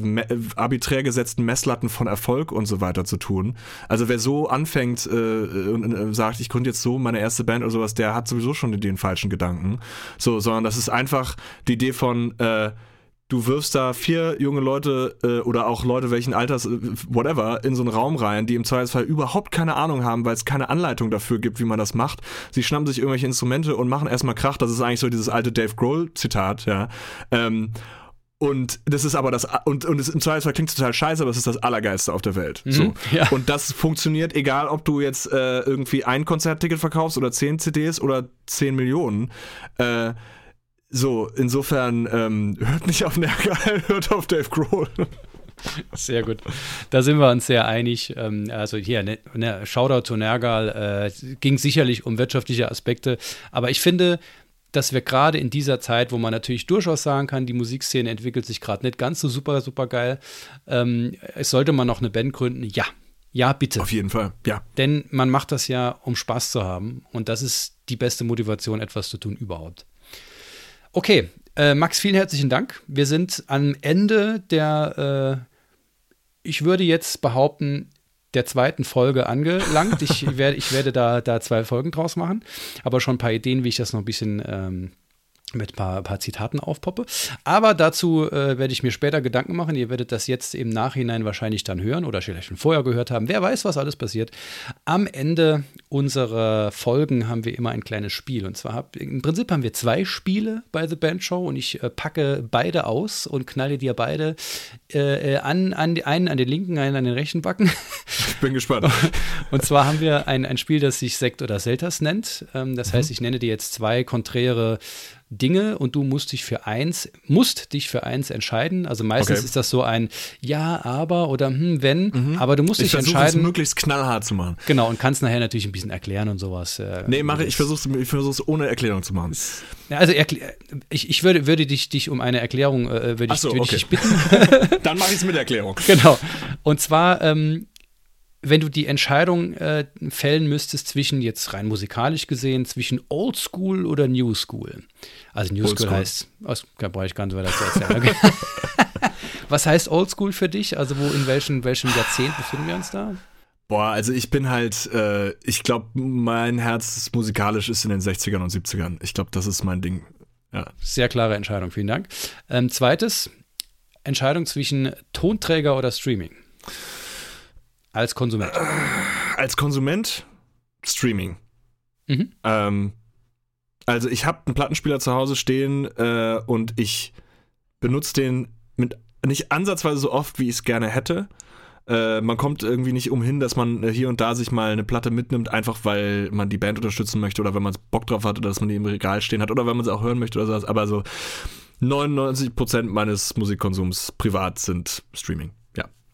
B: arbiträr gesetzten Messlatten von Erfolg und so weiter zu tun. Also wer so anfängt äh, und äh, sagt, ich gründe jetzt so meine erste Band oder sowas, der hat sowieso schon den falschen Gedanken. So, sondern das ist einfach die Idee von äh, du wirfst da vier junge Leute äh, oder auch Leute welchen Alters, äh, whatever, in so einen Raum rein, die im Zweifelsfall überhaupt keine Ahnung haben, weil es keine Anleitung dafür gibt, wie man das macht. Sie schnappen sich irgendwelche Instrumente und machen erstmal Krach. Das ist eigentlich so dieses alte Dave Grohl-Zitat, ja. Ähm, und das ist aber das, und, und es im Zweifelsfall klingt total scheiße, aber es ist das Allergeilste auf der Welt. Mhm, so. Ja. Und das funktioniert, egal ob du jetzt äh, irgendwie ein Konzertticket verkaufst oder zehn CDs oder zehn Millionen. Äh, so, insofern ähm, hört nicht auf Nergal, hört auf Dave Grohl.
A: Sehr gut. Da sind wir uns sehr einig. Ähm, also hier, ne, ne, Shoutout zu Nergal, äh, ging sicherlich um wirtschaftliche Aspekte, aber ich finde, dass wir gerade in dieser Zeit, wo man natürlich durchaus sagen kann, die Musikszene entwickelt sich gerade nicht ganz so super, super geil, ähm, es sollte man noch eine Band gründen, ja. Ja, bitte.
B: Auf jeden Fall, ja.
A: Denn man macht das ja, um Spaß zu haben. Und das ist die beste Motivation, etwas zu tun überhaupt. Okay, äh, Max, vielen herzlichen Dank. Wir sind am Ende der, äh, ich würde jetzt behaupten, der zweiten Folge angelangt. Ich werde, ich werde da, da zwei Folgen draus machen, aber schon ein paar Ideen, wie ich das noch ein bisschen ähm, mit ein paar, paar, Zitaten aufpoppe. Aber dazu äh, werde ich mir später Gedanken machen. Ihr werdet das jetzt im Nachhinein wahrscheinlich dann hören oder vielleicht schon vorher gehört haben. Wer weiß, was alles passiert. Am Ende unserer Folgen haben wir immer ein kleines Spiel. Und zwar hab, im Prinzip haben wir zwei Spiele bei The Band Show und ich äh, packe beide aus und knalle dir beide äh, äh an, an einen an den linken, einen an den rechten Backen.
B: Ich bin gespannt.
A: und zwar haben wir ein, ein Spiel, das sich Sekt oder Selters nennt. Ähm, das mhm. heißt, ich nenne dir jetzt zwei konträre Dinge und du musst dich für eins, musst dich für eins entscheiden. Also meistens okay. ist das so ein Ja, aber oder hm, wenn, mhm. aber du musst ich dich entscheiden.
B: Es möglichst knallhart zu machen.
A: Genau, und kannst nachher natürlich ein bisschen erklären und sowas.
B: Äh, nee, mache ich, versuche es ich versuch's ohne Erklärung zu machen.
A: Also ich, ich würde, würde dich, dich um eine Erklärung äh, würde ich, so, würde okay. ich dich bitten.
B: Dann mache ich es mit Erklärung.
A: Genau. Und zwar ähm, wenn du die Entscheidung äh, fällen müsstest zwischen jetzt rein musikalisch gesehen, zwischen Old School oder New School. Also New School, School, heißt, aus, da brauche ich gar nicht weiter zu erzählen. Was heißt Old School für dich? Also wo, in welchem, welchem Jahrzehnt befinden wir uns da?
B: Boah, also ich bin halt, äh, ich glaube, mein Herz musikalisch ist in den 60ern und 70ern. Ich glaube, das ist mein Ding. Ja.
A: Sehr klare Entscheidung, vielen Dank. Ähm, zweites, Entscheidung zwischen Tonträger oder Streaming. Als Konsument. Äh,
B: als Konsument Streaming. Mhm. Ähm, also ich habe einen Plattenspieler zu Hause stehen äh, und ich benutze den mit nicht ansatzweise so oft, wie ich es gerne hätte. Äh, man kommt irgendwie nicht umhin, dass man hier und da sich mal eine Platte mitnimmt, einfach weil man die Band unterstützen möchte oder wenn man Bock drauf hat oder dass man die im Regal stehen hat oder wenn man sie auch hören möchte oder sowas. Aber so 99% meines Musikkonsums privat sind Streaming.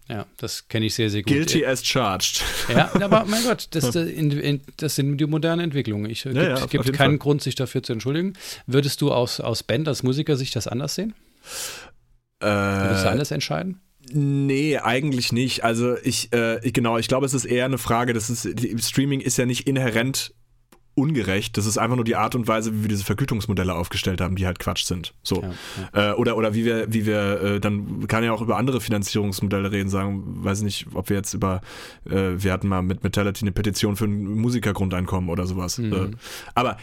B: Ja.
A: Das kenne ich sehr, sehr gut.
B: Guilty as charged.
A: Ja, aber mein Gott, das, das sind die modernen Entwicklungen. Es gibt, ja, ja, gibt keinen Fall. Grund, sich dafür zu entschuldigen. Würdest du aus, aus Band, als Musiker, sich das anders sehen? Äh, Würdest du anders entscheiden?
B: Nee, eigentlich nicht. Also ich, äh, genau, ich glaube, es ist eher eine Frage, das ist, Streaming ist ja nicht inhärent ungerecht. Das ist einfach nur die Art und Weise, wie wir diese Vergütungsmodelle aufgestellt haben, die halt Quatsch sind. So. Ja, ja. Äh, oder, oder wie wir, wie wir, äh, dann kann ja auch über andere Finanzierungsmodelle reden, sagen, weiß nicht, ob wir jetzt über, äh, wir hatten mal mit Metality eine Petition für ein Musikergrundeinkommen oder sowas. Mhm. Äh, aber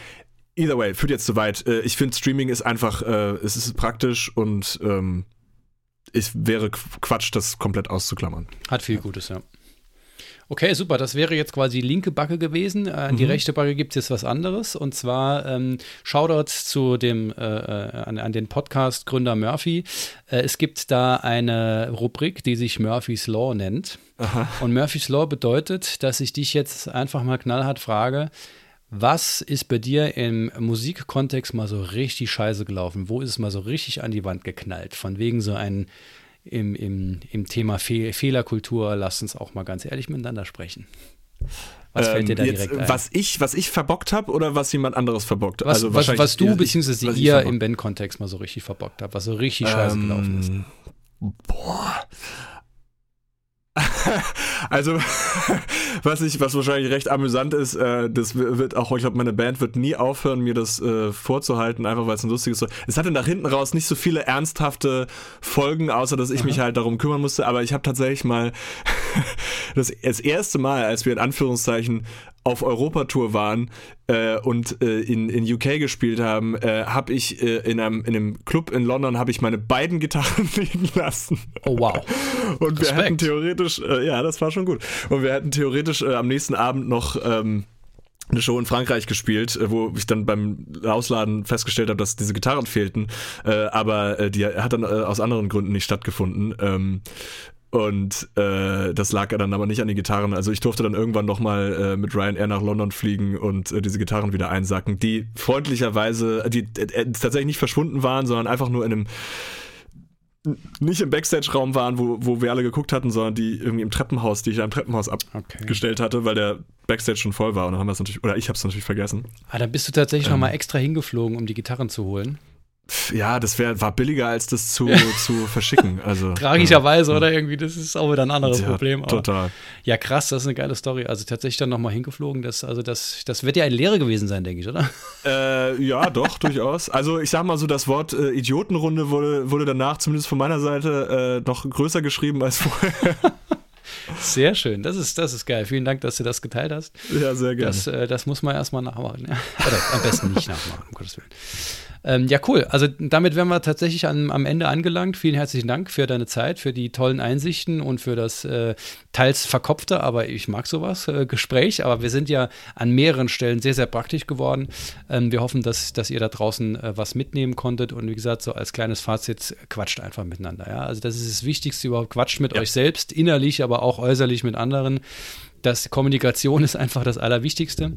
B: either way, führt jetzt zu weit. Äh, ich finde, Streaming ist einfach, äh, es ist praktisch und ähm, es wäre Quatsch, das komplett auszuklammern.
A: Hat viel Gutes, ja. Okay, super. Das wäre jetzt quasi die linke Backe gewesen. Äh, an mhm. die rechte Backe gibt es jetzt was anderes. Und zwar ähm, Shoutouts zu dem, äh, äh, an, an, den Podcast-Gründer Murphy. Äh, es gibt da eine Rubrik, die sich Murphy's Law nennt. Aha. Und Murphy's Law bedeutet, dass ich dich jetzt einfach mal knallhart frage, was ist bei dir im Musikkontext mal so richtig scheiße gelaufen? Wo ist es mal so richtig an die Wand geknallt? Von wegen so ein im, im, im Thema Fe Fehlerkultur, lasst uns auch mal ganz ehrlich miteinander sprechen.
B: Was ähm, fällt dir da jetzt, direkt ein? Was ich, was ich verbockt habe oder was jemand anderes verbockt?
A: Was, also was, was du bzw. ihr im Band-Kontext mal so richtig verbockt habt, was so richtig scheiße ähm, gelaufen ist.
B: Boah. also, was ich, was wahrscheinlich recht amüsant ist, äh, das wird auch, ich glaube, meine Band wird nie aufhören, mir das äh, vorzuhalten, einfach weil es ein lustiges. Es hatte nach hinten raus nicht so viele ernsthafte Folgen, außer dass ich Aha. mich halt darum kümmern musste. Aber ich habe tatsächlich mal das, das erste Mal, als wir in Anführungszeichen auf Europatour waren äh, und äh, in, in UK gespielt haben, äh, habe ich äh, in, einem, in einem Club in London habe ich meine beiden Gitarren liegen lassen.
A: Oh wow.
B: und wir hätten theoretisch, äh, ja, das war schon gut. Und wir hätten theoretisch äh, am nächsten Abend noch ähm, eine Show in Frankreich gespielt, wo ich dann beim Ausladen festgestellt habe, dass diese Gitarren fehlten, aber die hat dann aus anderen Gründen nicht stattgefunden. Ähm, und äh, das lag dann aber nicht an den Gitarren. Also ich durfte dann irgendwann nochmal äh, mit Ryanair nach London fliegen und äh, diese Gitarren wieder einsacken, die freundlicherweise, die äh, tatsächlich nicht verschwunden waren, sondern einfach nur in einem nicht im Backstage-Raum waren, wo, wo wir alle geguckt hatten, sondern die irgendwie im Treppenhaus, die ich im Treppenhaus abgestellt okay. hatte, weil der Backstage schon voll war. Und dann haben wir es natürlich, oder ich habe es natürlich vergessen.
A: Ah, dann bist du tatsächlich ähm, nochmal extra hingeflogen, um die Gitarren zu holen.
B: Ja, das wär, war billiger, als das zu, zu verschicken. Also,
A: Tragischerweise, ja. oder irgendwie, das ist auch wieder ein anderes ja, Problem.
B: Aber, total.
A: Ja, krass, das ist eine geile Story. Also tatsächlich dann nochmal hingeflogen, das, also das, das wird ja eine Lehre gewesen sein, denke ich, oder?
B: Äh, ja, doch, durchaus. Also ich sag mal so, das Wort äh, Idiotenrunde wurde, wurde danach, zumindest von meiner Seite, äh, noch größer geschrieben als vorher.
A: Sehr schön, das ist, das ist geil. Vielen Dank, dass du das geteilt hast.
B: Ja, sehr gerne.
A: Das, äh, das muss man erstmal nachmachen. Ja. Oder am besten nicht nachmachen, um Gottes Willen. Ähm, ja, cool. Also damit wären wir tatsächlich an, am Ende angelangt. Vielen herzlichen Dank für deine Zeit, für die tollen Einsichten und für das äh, teils verkopfte, aber ich mag sowas, äh, Gespräch. Aber wir sind ja an mehreren Stellen sehr, sehr praktisch geworden. Ähm, wir hoffen, dass, dass ihr da draußen äh, was mitnehmen konntet. Und wie gesagt, so als kleines Fazit, quatscht einfach miteinander. Ja? Also das ist das Wichtigste überhaupt. Quatscht mit ja. euch selbst, innerlich, aber auch äußerlich mit anderen. Das Kommunikation ist einfach das Allerwichtigste.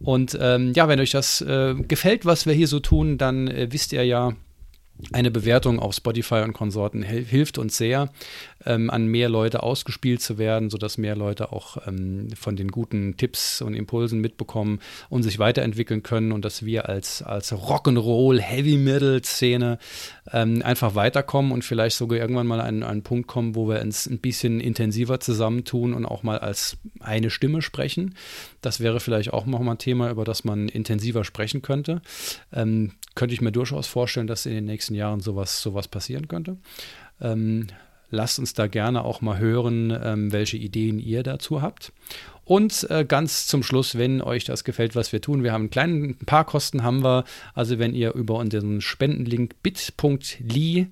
A: Und ähm, ja, wenn euch das äh, gefällt, was wir hier so tun, dann äh, wisst ihr ja, eine Bewertung auf Spotify und Konsorten hilft uns sehr, ähm, an mehr Leute ausgespielt zu werden, sodass mehr Leute auch ähm, von den guten Tipps und Impulsen mitbekommen und sich weiterentwickeln können und dass wir als, als Rock'n'Roll, Heavy-Metal-Szene ähm, einfach weiterkommen und vielleicht sogar irgendwann mal an einen Punkt kommen, wo wir uns ein bisschen intensiver zusammentun und auch mal als eine Stimme sprechen. Das wäre vielleicht auch nochmal ein Thema, über das man intensiver sprechen könnte. Ähm, könnte ich mir durchaus vorstellen, dass in den nächsten Jahren sowas, sowas passieren könnte. Ähm, lasst uns da gerne auch mal hören, ähm, welche Ideen ihr dazu habt. Und äh, ganz zum Schluss, wenn euch das gefällt, was wir tun, wir haben einen kleinen, ein paar Kosten haben wir. Also wenn ihr über unseren Spendenlink bit.ly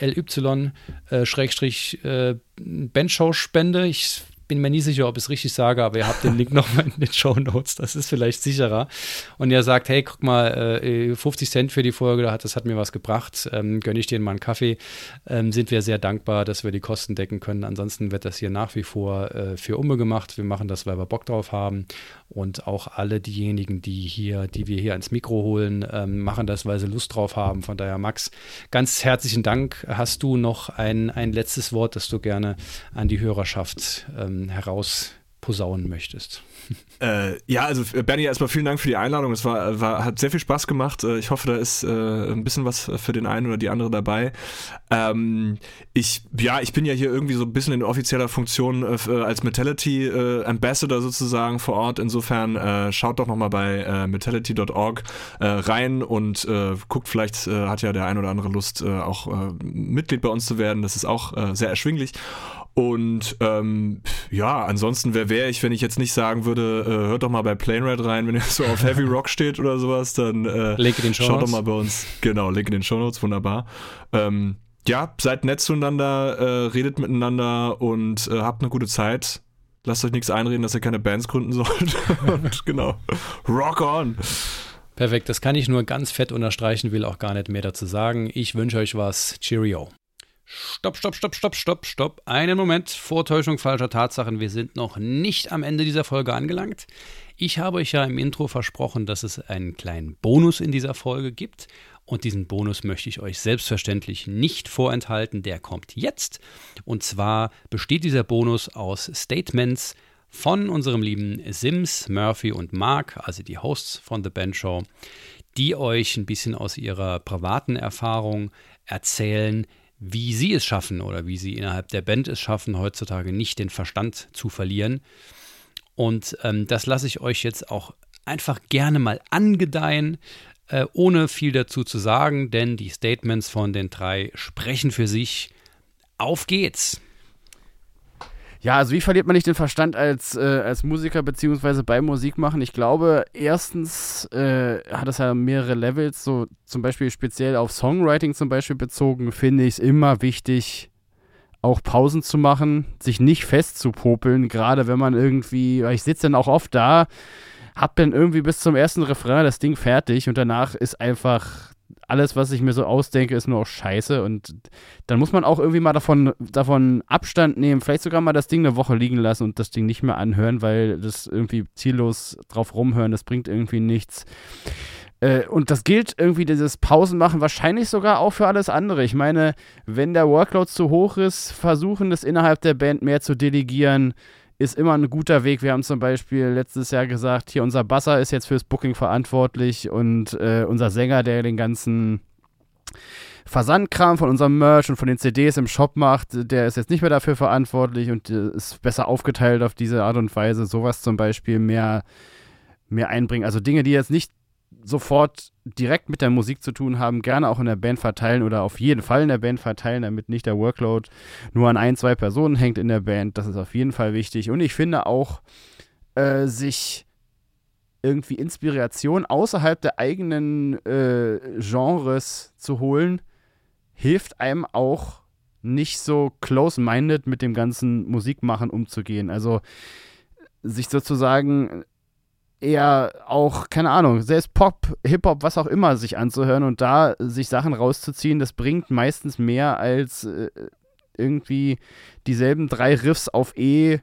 A: ly äh, Schrägstrich äh, Benchhow Spende, ich bin mir nie sicher, ob ich es richtig sage, aber ihr habt den Link nochmal in den Show Notes. Das ist vielleicht sicherer. Und er sagt, hey, guck mal, äh, 50 Cent für die Folge, das hat mir was gebracht. Ähm, gönne ich dir mal einen Kaffee. Ähm, sind wir sehr dankbar, dass wir die Kosten decken können. Ansonsten wird das hier nach wie vor äh, für Umme gemacht. Wir machen das, weil wir Bock drauf haben. Und auch alle diejenigen, die hier, die wir hier ans Mikro holen, ähm, machen das, weil sie Lust drauf haben. Von daher, Max, ganz herzlichen Dank. Hast du noch ein, ein letztes Wort, das du gerne an die Hörerschaft ähm, herausposaunen möchtest?
B: Äh, ja, also äh, Bernie, erstmal vielen Dank für die Einladung. Es war, war, hat sehr viel Spaß gemacht. Äh, ich hoffe, da ist äh, ein bisschen was für den einen oder die andere dabei. Ähm, ich, ja, ich bin ja hier irgendwie so ein bisschen in offizieller Funktion äh, als Metality äh, Ambassador sozusagen vor Ort. Insofern schaut doch nochmal bei metality.org rein und guckt, vielleicht hat ja der ein oder andere Lust, auch Mitglied bei uns zu werden. Das ist auch sehr erschwinglich. Und ähm, ja, ansonsten, wer wäre ich, wenn ich jetzt nicht sagen würde, äh, hört doch mal bei Plane Red rein, wenn ihr so auf Heavy Rock steht oder sowas, dann äh, schaut doch mal bei uns. Genau, Link in den Show Notes, wunderbar. Ähm, ja, seid nett zueinander, äh, redet miteinander und äh, habt eine gute Zeit. Lasst euch nichts einreden, dass ihr keine Bands gründen sollt. und genau, rock on!
A: Perfekt, das kann ich nur ganz fett unterstreichen, will auch gar nicht mehr dazu sagen. Ich wünsche euch was. Cheerio. Stopp, stopp, stopp, stopp, stopp, stopp. Einen Moment. Vortäuschung falscher Tatsachen. Wir sind noch nicht am Ende dieser Folge angelangt. Ich habe euch ja im Intro versprochen, dass es einen kleinen Bonus in dieser Folge gibt. Und diesen Bonus möchte ich euch selbstverständlich nicht vorenthalten. Der kommt jetzt. Und zwar besteht dieser Bonus aus Statements von unserem lieben Sims, Murphy und Mark, also die Hosts von The Band Show, die euch ein bisschen aus ihrer privaten Erfahrung erzählen, wie sie es schaffen oder wie sie innerhalb der Band es schaffen, heutzutage nicht den Verstand zu verlieren. Und ähm, das lasse ich euch jetzt auch einfach gerne mal angedeihen, äh, ohne viel dazu zu sagen, denn die Statements von den drei sprechen für sich. Auf geht's!
C: Ja, also wie verliert man nicht den Verstand als, äh, als Musiker beziehungsweise beim Musikmachen? Ich glaube, erstens äh, hat es ja mehrere Levels, so zum Beispiel speziell auf Songwriting zum Beispiel bezogen, finde ich es immer wichtig, auch Pausen zu machen, sich nicht festzupopeln, gerade wenn man irgendwie, ich sitze dann auch oft da, hab dann irgendwie bis zum ersten Refrain das Ding fertig und danach ist einfach alles, was ich mir so ausdenke, ist nur auch scheiße. Und dann muss man auch irgendwie mal davon, davon Abstand nehmen, vielleicht sogar mal das Ding eine Woche liegen lassen und das Ding nicht mehr anhören, weil das irgendwie ziellos drauf rumhören, das bringt irgendwie nichts. Äh, und das gilt irgendwie, dieses Pausen machen, wahrscheinlich sogar auch für alles andere. Ich meine, wenn der Workload zu hoch ist, versuchen das innerhalb der Band mehr zu delegieren ist immer ein guter Weg. Wir haben zum Beispiel letztes Jahr gesagt, hier unser Basser ist jetzt fürs Booking verantwortlich und äh, unser Sänger, der den ganzen Versandkram von unserem Merch und von den CDs im Shop macht, der ist jetzt nicht mehr dafür verantwortlich und äh, ist besser aufgeteilt auf diese Art und Weise. Sowas zum Beispiel mehr, mehr einbringen. Also Dinge, die jetzt nicht sofort direkt mit der Musik zu tun haben, gerne auch in der Band verteilen oder auf jeden Fall in der Band verteilen, damit nicht der Workload nur an ein, zwei Personen hängt in der Band. Das ist auf jeden Fall wichtig. Und ich finde auch, äh, sich irgendwie Inspiration außerhalb der eigenen äh, Genres zu holen, hilft einem auch nicht so close-minded mit dem ganzen Musikmachen umzugehen. Also sich sozusagen eher auch, keine Ahnung, selbst Pop, Hip-Hop, was auch immer sich anzuhören und da sich Sachen rauszuziehen, das bringt meistens mehr als äh, irgendwie dieselben drei Riffs auf E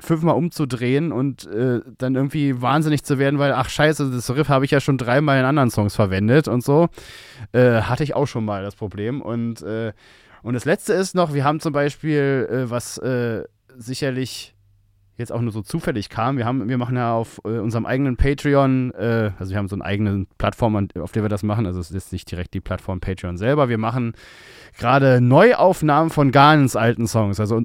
C: fünfmal umzudrehen und äh, dann irgendwie wahnsinnig zu werden, weil, ach scheiße, das Riff habe ich ja schon dreimal in anderen Songs verwendet und so. Äh, hatte ich auch schon mal das Problem. Und, äh, und das letzte ist noch, wir haben zum Beispiel, äh, was äh, sicherlich jetzt auch nur so zufällig kam. Wir, haben, wir machen ja auf äh, unserem eigenen Patreon, äh, also wir haben so eine eigene Plattform, auf der wir das machen. Also es ist nicht direkt die Plattform Patreon selber. Wir machen gerade Neuaufnahmen von ganz alten Songs. Also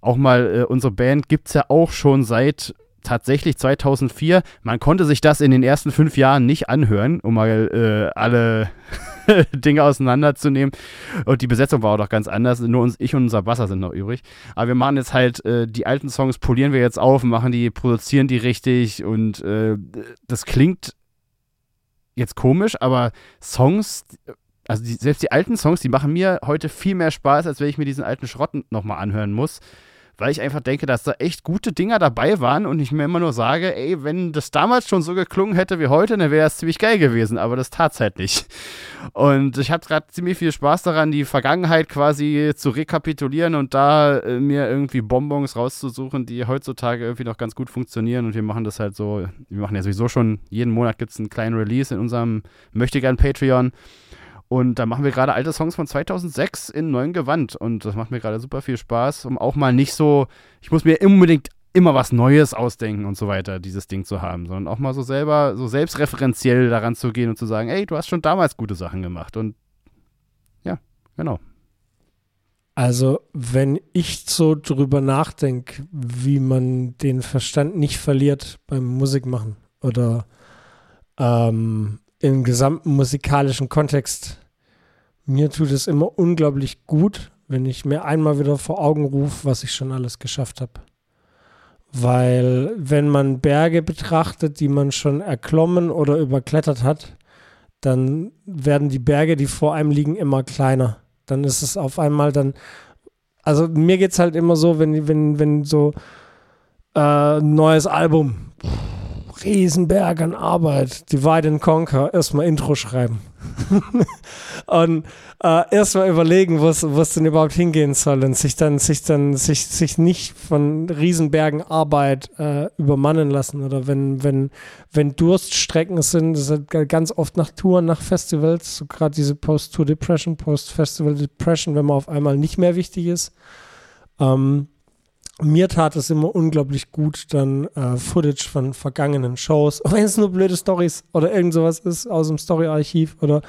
C: auch mal äh, unsere Band gibt es ja auch schon seit tatsächlich 2004. Man konnte sich das in den ersten fünf Jahren nicht anhören, um mal äh, alle Dinge auseinanderzunehmen. Und die Besetzung war auch noch ganz anders. Nur uns, ich und unser Basser sind noch übrig. Aber wir machen jetzt halt äh, die alten Songs, polieren wir jetzt auf, machen die, produzieren die richtig und äh, das klingt jetzt komisch, aber Songs, also die, selbst die alten Songs, die machen mir heute viel mehr Spaß, als wenn ich mir diesen alten Schrott nochmal anhören muss weil ich einfach denke, dass da echt gute Dinger dabei waren und ich mir immer nur sage, ey, wenn das damals schon so geklungen hätte wie heute, dann wäre es ziemlich geil gewesen, aber das tat halt nicht. Und ich habe gerade ziemlich viel Spaß daran, die Vergangenheit quasi zu rekapitulieren und da äh, mir irgendwie Bonbons rauszusuchen, die heutzutage irgendwie noch ganz gut funktionieren und wir machen das halt so, wir machen ja sowieso schon, jeden Monat gibt es einen kleinen Release in unserem Möchtegern Patreon und da machen wir gerade alte Songs von 2006 in neuem Gewand. Und das macht mir gerade super viel Spaß, um auch mal nicht so, ich muss mir unbedingt immer was Neues ausdenken und so weiter, dieses Ding zu haben, sondern auch mal so selber, so selbstreferenziell daran zu gehen und zu sagen, ey, du hast schon damals gute Sachen gemacht. Und ja, genau.
D: Also, wenn ich so drüber nachdenke, wie man den Verstand nicht verliert beim Musikmachen oder ähm, im gesamten musikalischen Kontext mir tut es immer unglaublich gut, wenn ich mir einmal wieder vor Augen rufe, was ich schon alles geschafft habe. Weil wenn man Berge betrachtet, die man schon erklommen oder überklettert hat, dann werden die Berge, die vor einem liegen, immer kleiner. Dann ist es auf einmal dann, also mir geht es halt immer so, wenn, wenn, wenn so äh, neues Album, Riesenberg an Arbeit, Divide and Conquer, erstmal Intro schreiben. und äh, erstmal überlegen, wo es denn überhaupt hingehen soll und sich dann, sich dann, sich, sich nicht von Riesenbergen Arbeit äh, übermannen lassen. Oder wenn, wenn, wenn Durststrecken sind, das ist halt ganz oft nach Touren, nach Festivals, so gerade diese Post-Tour-Depression, Post-Festival-Depression, wenn man auf einmal nicht mehr wichtig ist. Ähm, mir tat es immer unglaublich gut, dann äh, Footage von vergangenen Shows, wenn es nur blöde Stories oder irgend sowas ist aus dem Story-Archiv oder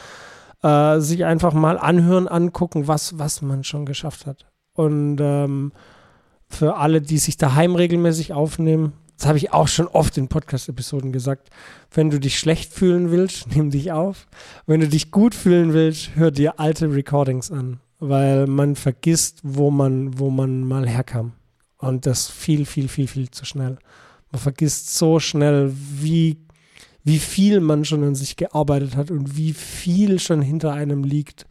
D: äh, sich einfach mal anhören, angucken, was, was man schon geschafft hat. Und ähm, für alle, die sich daheim regelmäßig aufnehmen, das habe ich auch schon oft in Podcast-Episoden gesagt, wenn du dich schlecht fühlen willst, nimm dich auf. Wenn du dich gut fühlen willst, hör dir alte Recordings an, weil man vergisst, wo man, wo man mal herkam. Und das viel, viel, viel, viel zu schnell. Man vergisst so schnell, wie, wie viel man schon an sich gearbeitet hat und wie viel schon hinter einem liegt.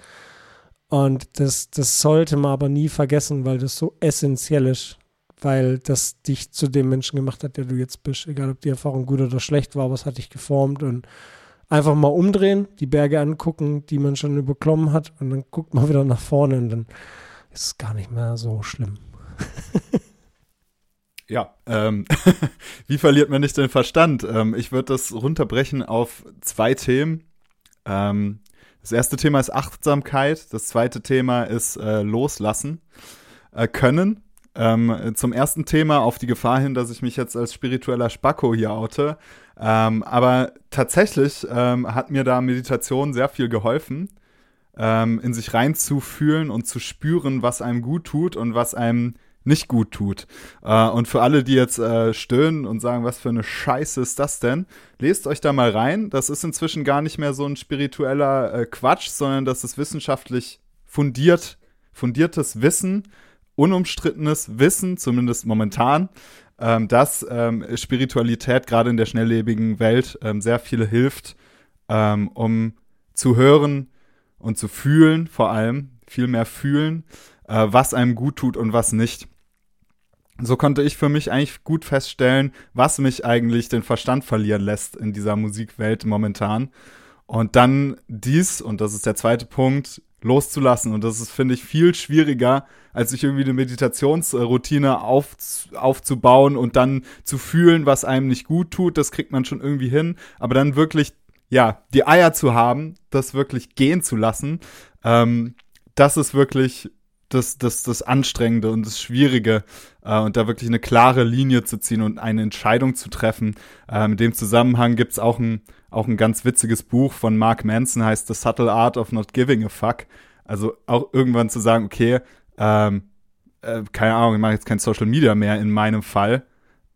D: Und das, das sollte man aber nie vergessen, weil das so essentiell ist, weil das dich zu dem Menschen gemacht hat, der du jetzt bist. Egal, ob die Erfahrung gut oder schlecht war, was hat dich geformt und einfach mal umdrehen, die Berge angucken, die man schon überklommen hat und dann guckt man wieder nach vorne und dann ist es gar nicht mehr so schlimm.
E: Ja, ähm, wie verliert man nicht den Verstand? Ähm, ich würde das runterbrechen auf zwei Themen. Ähm, das erste Thema ist Achtsamkeit, das zweite Thema ist äh, Loslassen äh, können. Ähm, zum ersten Thema auf die Gefahr hin, dass ich mich jetzt als spiritueller Spacko hier oute. Ähm, aber tatsächlich ähm, hat mir da Meditation sehr viel geholfen, in sich reinzufühlen und zu spüren, was einem gut tut und was einem nicht gut tut. Äh, und für alle, die jetzt äh, stöhnen und sagen, was für eine Scheiße ist das denn, lest euch da mal rein. Das ist inzwischen gar nicht mehr so ein spiritueller äh, Quatsch, sondern das ist wissenschaftlich fundiert, fundiertes Wissen, unumstrittenes Wissen, zumindest momentan, ähm, dass ähm, Spiritualität gerade in der schnelllebigen Welt ähm, sehr viel hilft, um zu hören und zu fühlen, vor allem viel mehr fühlen, was einem gut tut und was nicht so konnte ich für mich eigentlich gut feststellen, was mich eigentlich den Verstand verlieren lässt in dieser Musikwelt momentan. Und dann dies, und das ist der zweite Punkt, loszulassen. Und das ist, finde ich, viel schwieriger, als sich irgendwie eine Meditationsroutine auf, aufzubauen und dann zu fühlen, was einem nicht gut tut. Das kriegt man schon irgendwie hin. Aber dann wirklich, ja, die Eier zu haben, das wirklich gehen zu lassen, ähm, das ist wirklich das, das, das Anstrengende und das Schwierige äh, und da wirklich eine klare Linie zu ziehen und eine Entscheidung zu treffen. Äh, in dem Zusammenhang gibt's auch ein, auch ein ganz witziges Buch von Mark Manson, heißt The Subtle Art of Not Giving a Fuck. Also auch irgendwann zu sagen, okay, ähm, äh, keine Ahnung, ich mache jetzt kein Social Media mehr in meinem Fall.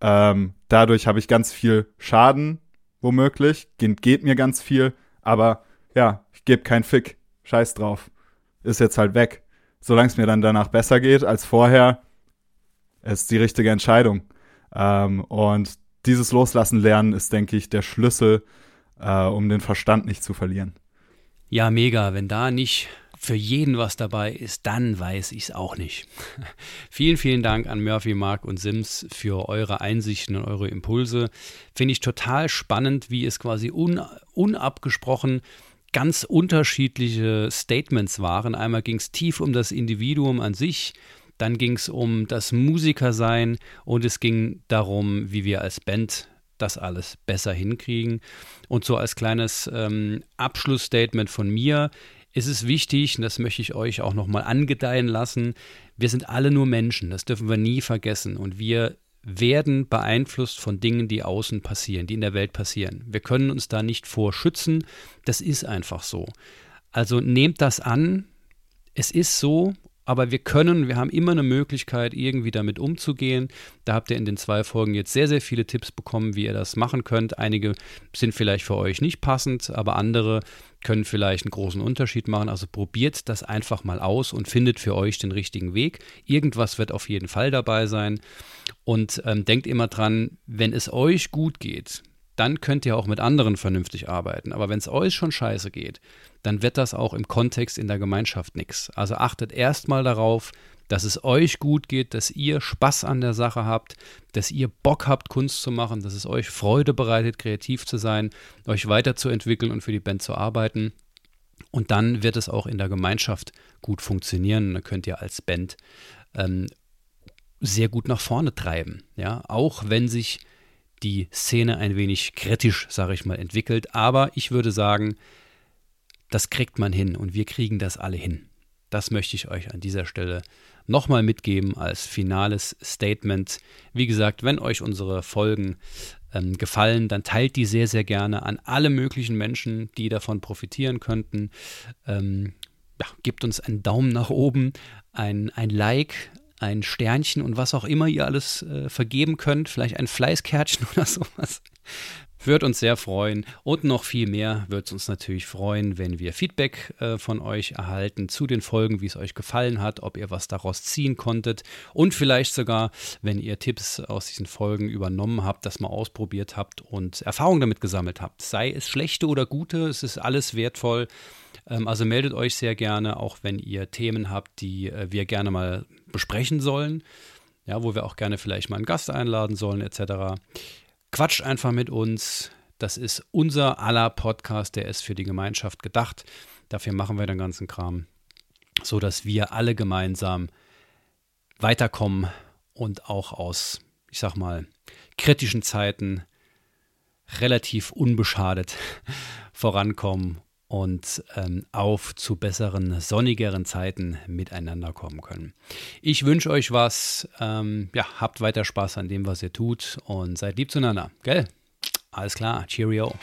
E: Ähm, dadurch habe ich ganz viel Schaden, womöglich, geht, geht mir ganz viel, aber ja, ich gebe keinen Fick. Scheiß drauf. Ist jetzt halt weg solange es mir dann danach besser geht als vorher, ist die richtige Entscheidung. Ähm, und dieses Loslassen lernen ist, denke ich, der Schlüssel, äh, um den Verstand nicht zu verlieren.
A: Ja, mega. Wenn da nicht für jeden was dabei ist, dann weiß ich es auch nicht. vielen, vielen Dank an Murphy, Mark und Sims für eure Einsichten und eure Impulse. Finde ich total spannend, wie es quasi un unabgesprochen ganz unterschiedliche Statements waren. Einmal ging es tief um das Individuum an sich, dann ging es um das Musikersein und es ging darum, wie wir als Band das alles besser hinkriegen. Und so als kleines ähm, Abschlussstatement von mir ist es wichtig, und das möchte ich euch auch nochmal angedeihen lassen, wir sind alle nur Menschen, das dürfen wir nie vergessen. Und wir werden beeinflusst von Dingen, die außen passieren, die in der Welt passieren. Wir können uns da nicht vorschützen, das ist einfach so. Also nehmt das an, es ist so aber wir können, wir haben immer eine Möglichkeit, irgendwie damit umzugehen. Da habt ihr in den zwei Folgen jetzt sehr, sehr viele Tipps bekommen, wie ihr das machen könnt. Einige sind vielleicht für euch nicht passend, aber andere können vielleicht einen großen Unterschied machen. Also probiert das einfach mal aus und findet für euch den richtigen Weg. Irgendwas wird auf jeden Fall dabei sein. Und ähm, denkt immer dran, wenn es euch gut geht, dann könnt ihr auch mit anderen vernünftig arbeiten. Aber wenn es euch schon scheiße geht, dann wird das auch im Kontext in der Gemeinschaft nichts. Also achtet erstmal darauf, dass es euch gut geht, dass ihr Spaß an der Sache habt, dass ihr Bock habt, Kunst zu machen, dass es euch Freude bereitet, kreativ zu sein, euch weiterzuentwickeln und für die Band zu arbeiten. Und dann wird es auch in der Gemeinschaft gut funktionieren. Dann könnt ihr als Band ähm, sehr gut nach vorne treiben. Ja, auch wenn sich die Szene ein wenig kritisch, sage ich mal, entwickelt. Aber ich würde sagen, das kriegt man hin und wir kriegen das alle hin. Das möchte ich euch an dieser Stelle nochmal mitgeben als finales Statement. Wie gesagt, wenn euch unsere Folgen ähm, gefallen, dann teilt die sehr, sehr gerne an alle möglichen Menschen, die davon profitieren könnten. Ähm, ja, gebt uns einen Daumen nach oben, ein, ein Like, ein Sternchen und was auch immer ihr alles äh, vergeben könnt, vielleicht ein Fleißkärtchen oder sowas. Wird uns sehr freuen. Und noch viel mehr wird es uns natürlich freuen, wenn wir Feedback äh, von euch erhalten zu den Folgen, wie es euch gefallen hat, ob ihr was daraus ziehen konntet und vielleicht sogar, wenn ihr Tipps aus diesen Folgen übernommen habt, das mal ausprobiert habt und Erfahrungen damit gesammelt habt. Sei es schlechte oder gute, es ist alles wertvoll. Ähm, also meldet euch sehr gerne, auch wenn ihr Themen habt, die äh, wir gerne mal besprechen sollen. Ja, wo wir auch gerne vielleicht mal einen Gast einladen sollen, etc. Quatscht einfach mit uns. Das ist unser aller Podcast, der ist für die Gemeinschaft gedacht. Dafür machen wir den ganzen Kram, so dass wir alle gemeinsam weiterkommen und auch aus, ich sag mal, kritischen Zeiten relativ unbeschadet vorankommen und ähm, auf zu besseren, sonnigeren Zeiten miteinander kommen können. Ich wünsche euch was. Ähm, ja, habt weiter Spaß an dem, was ihr tut und seid lieb zueinander. Gell? Alles klar. Cheerio.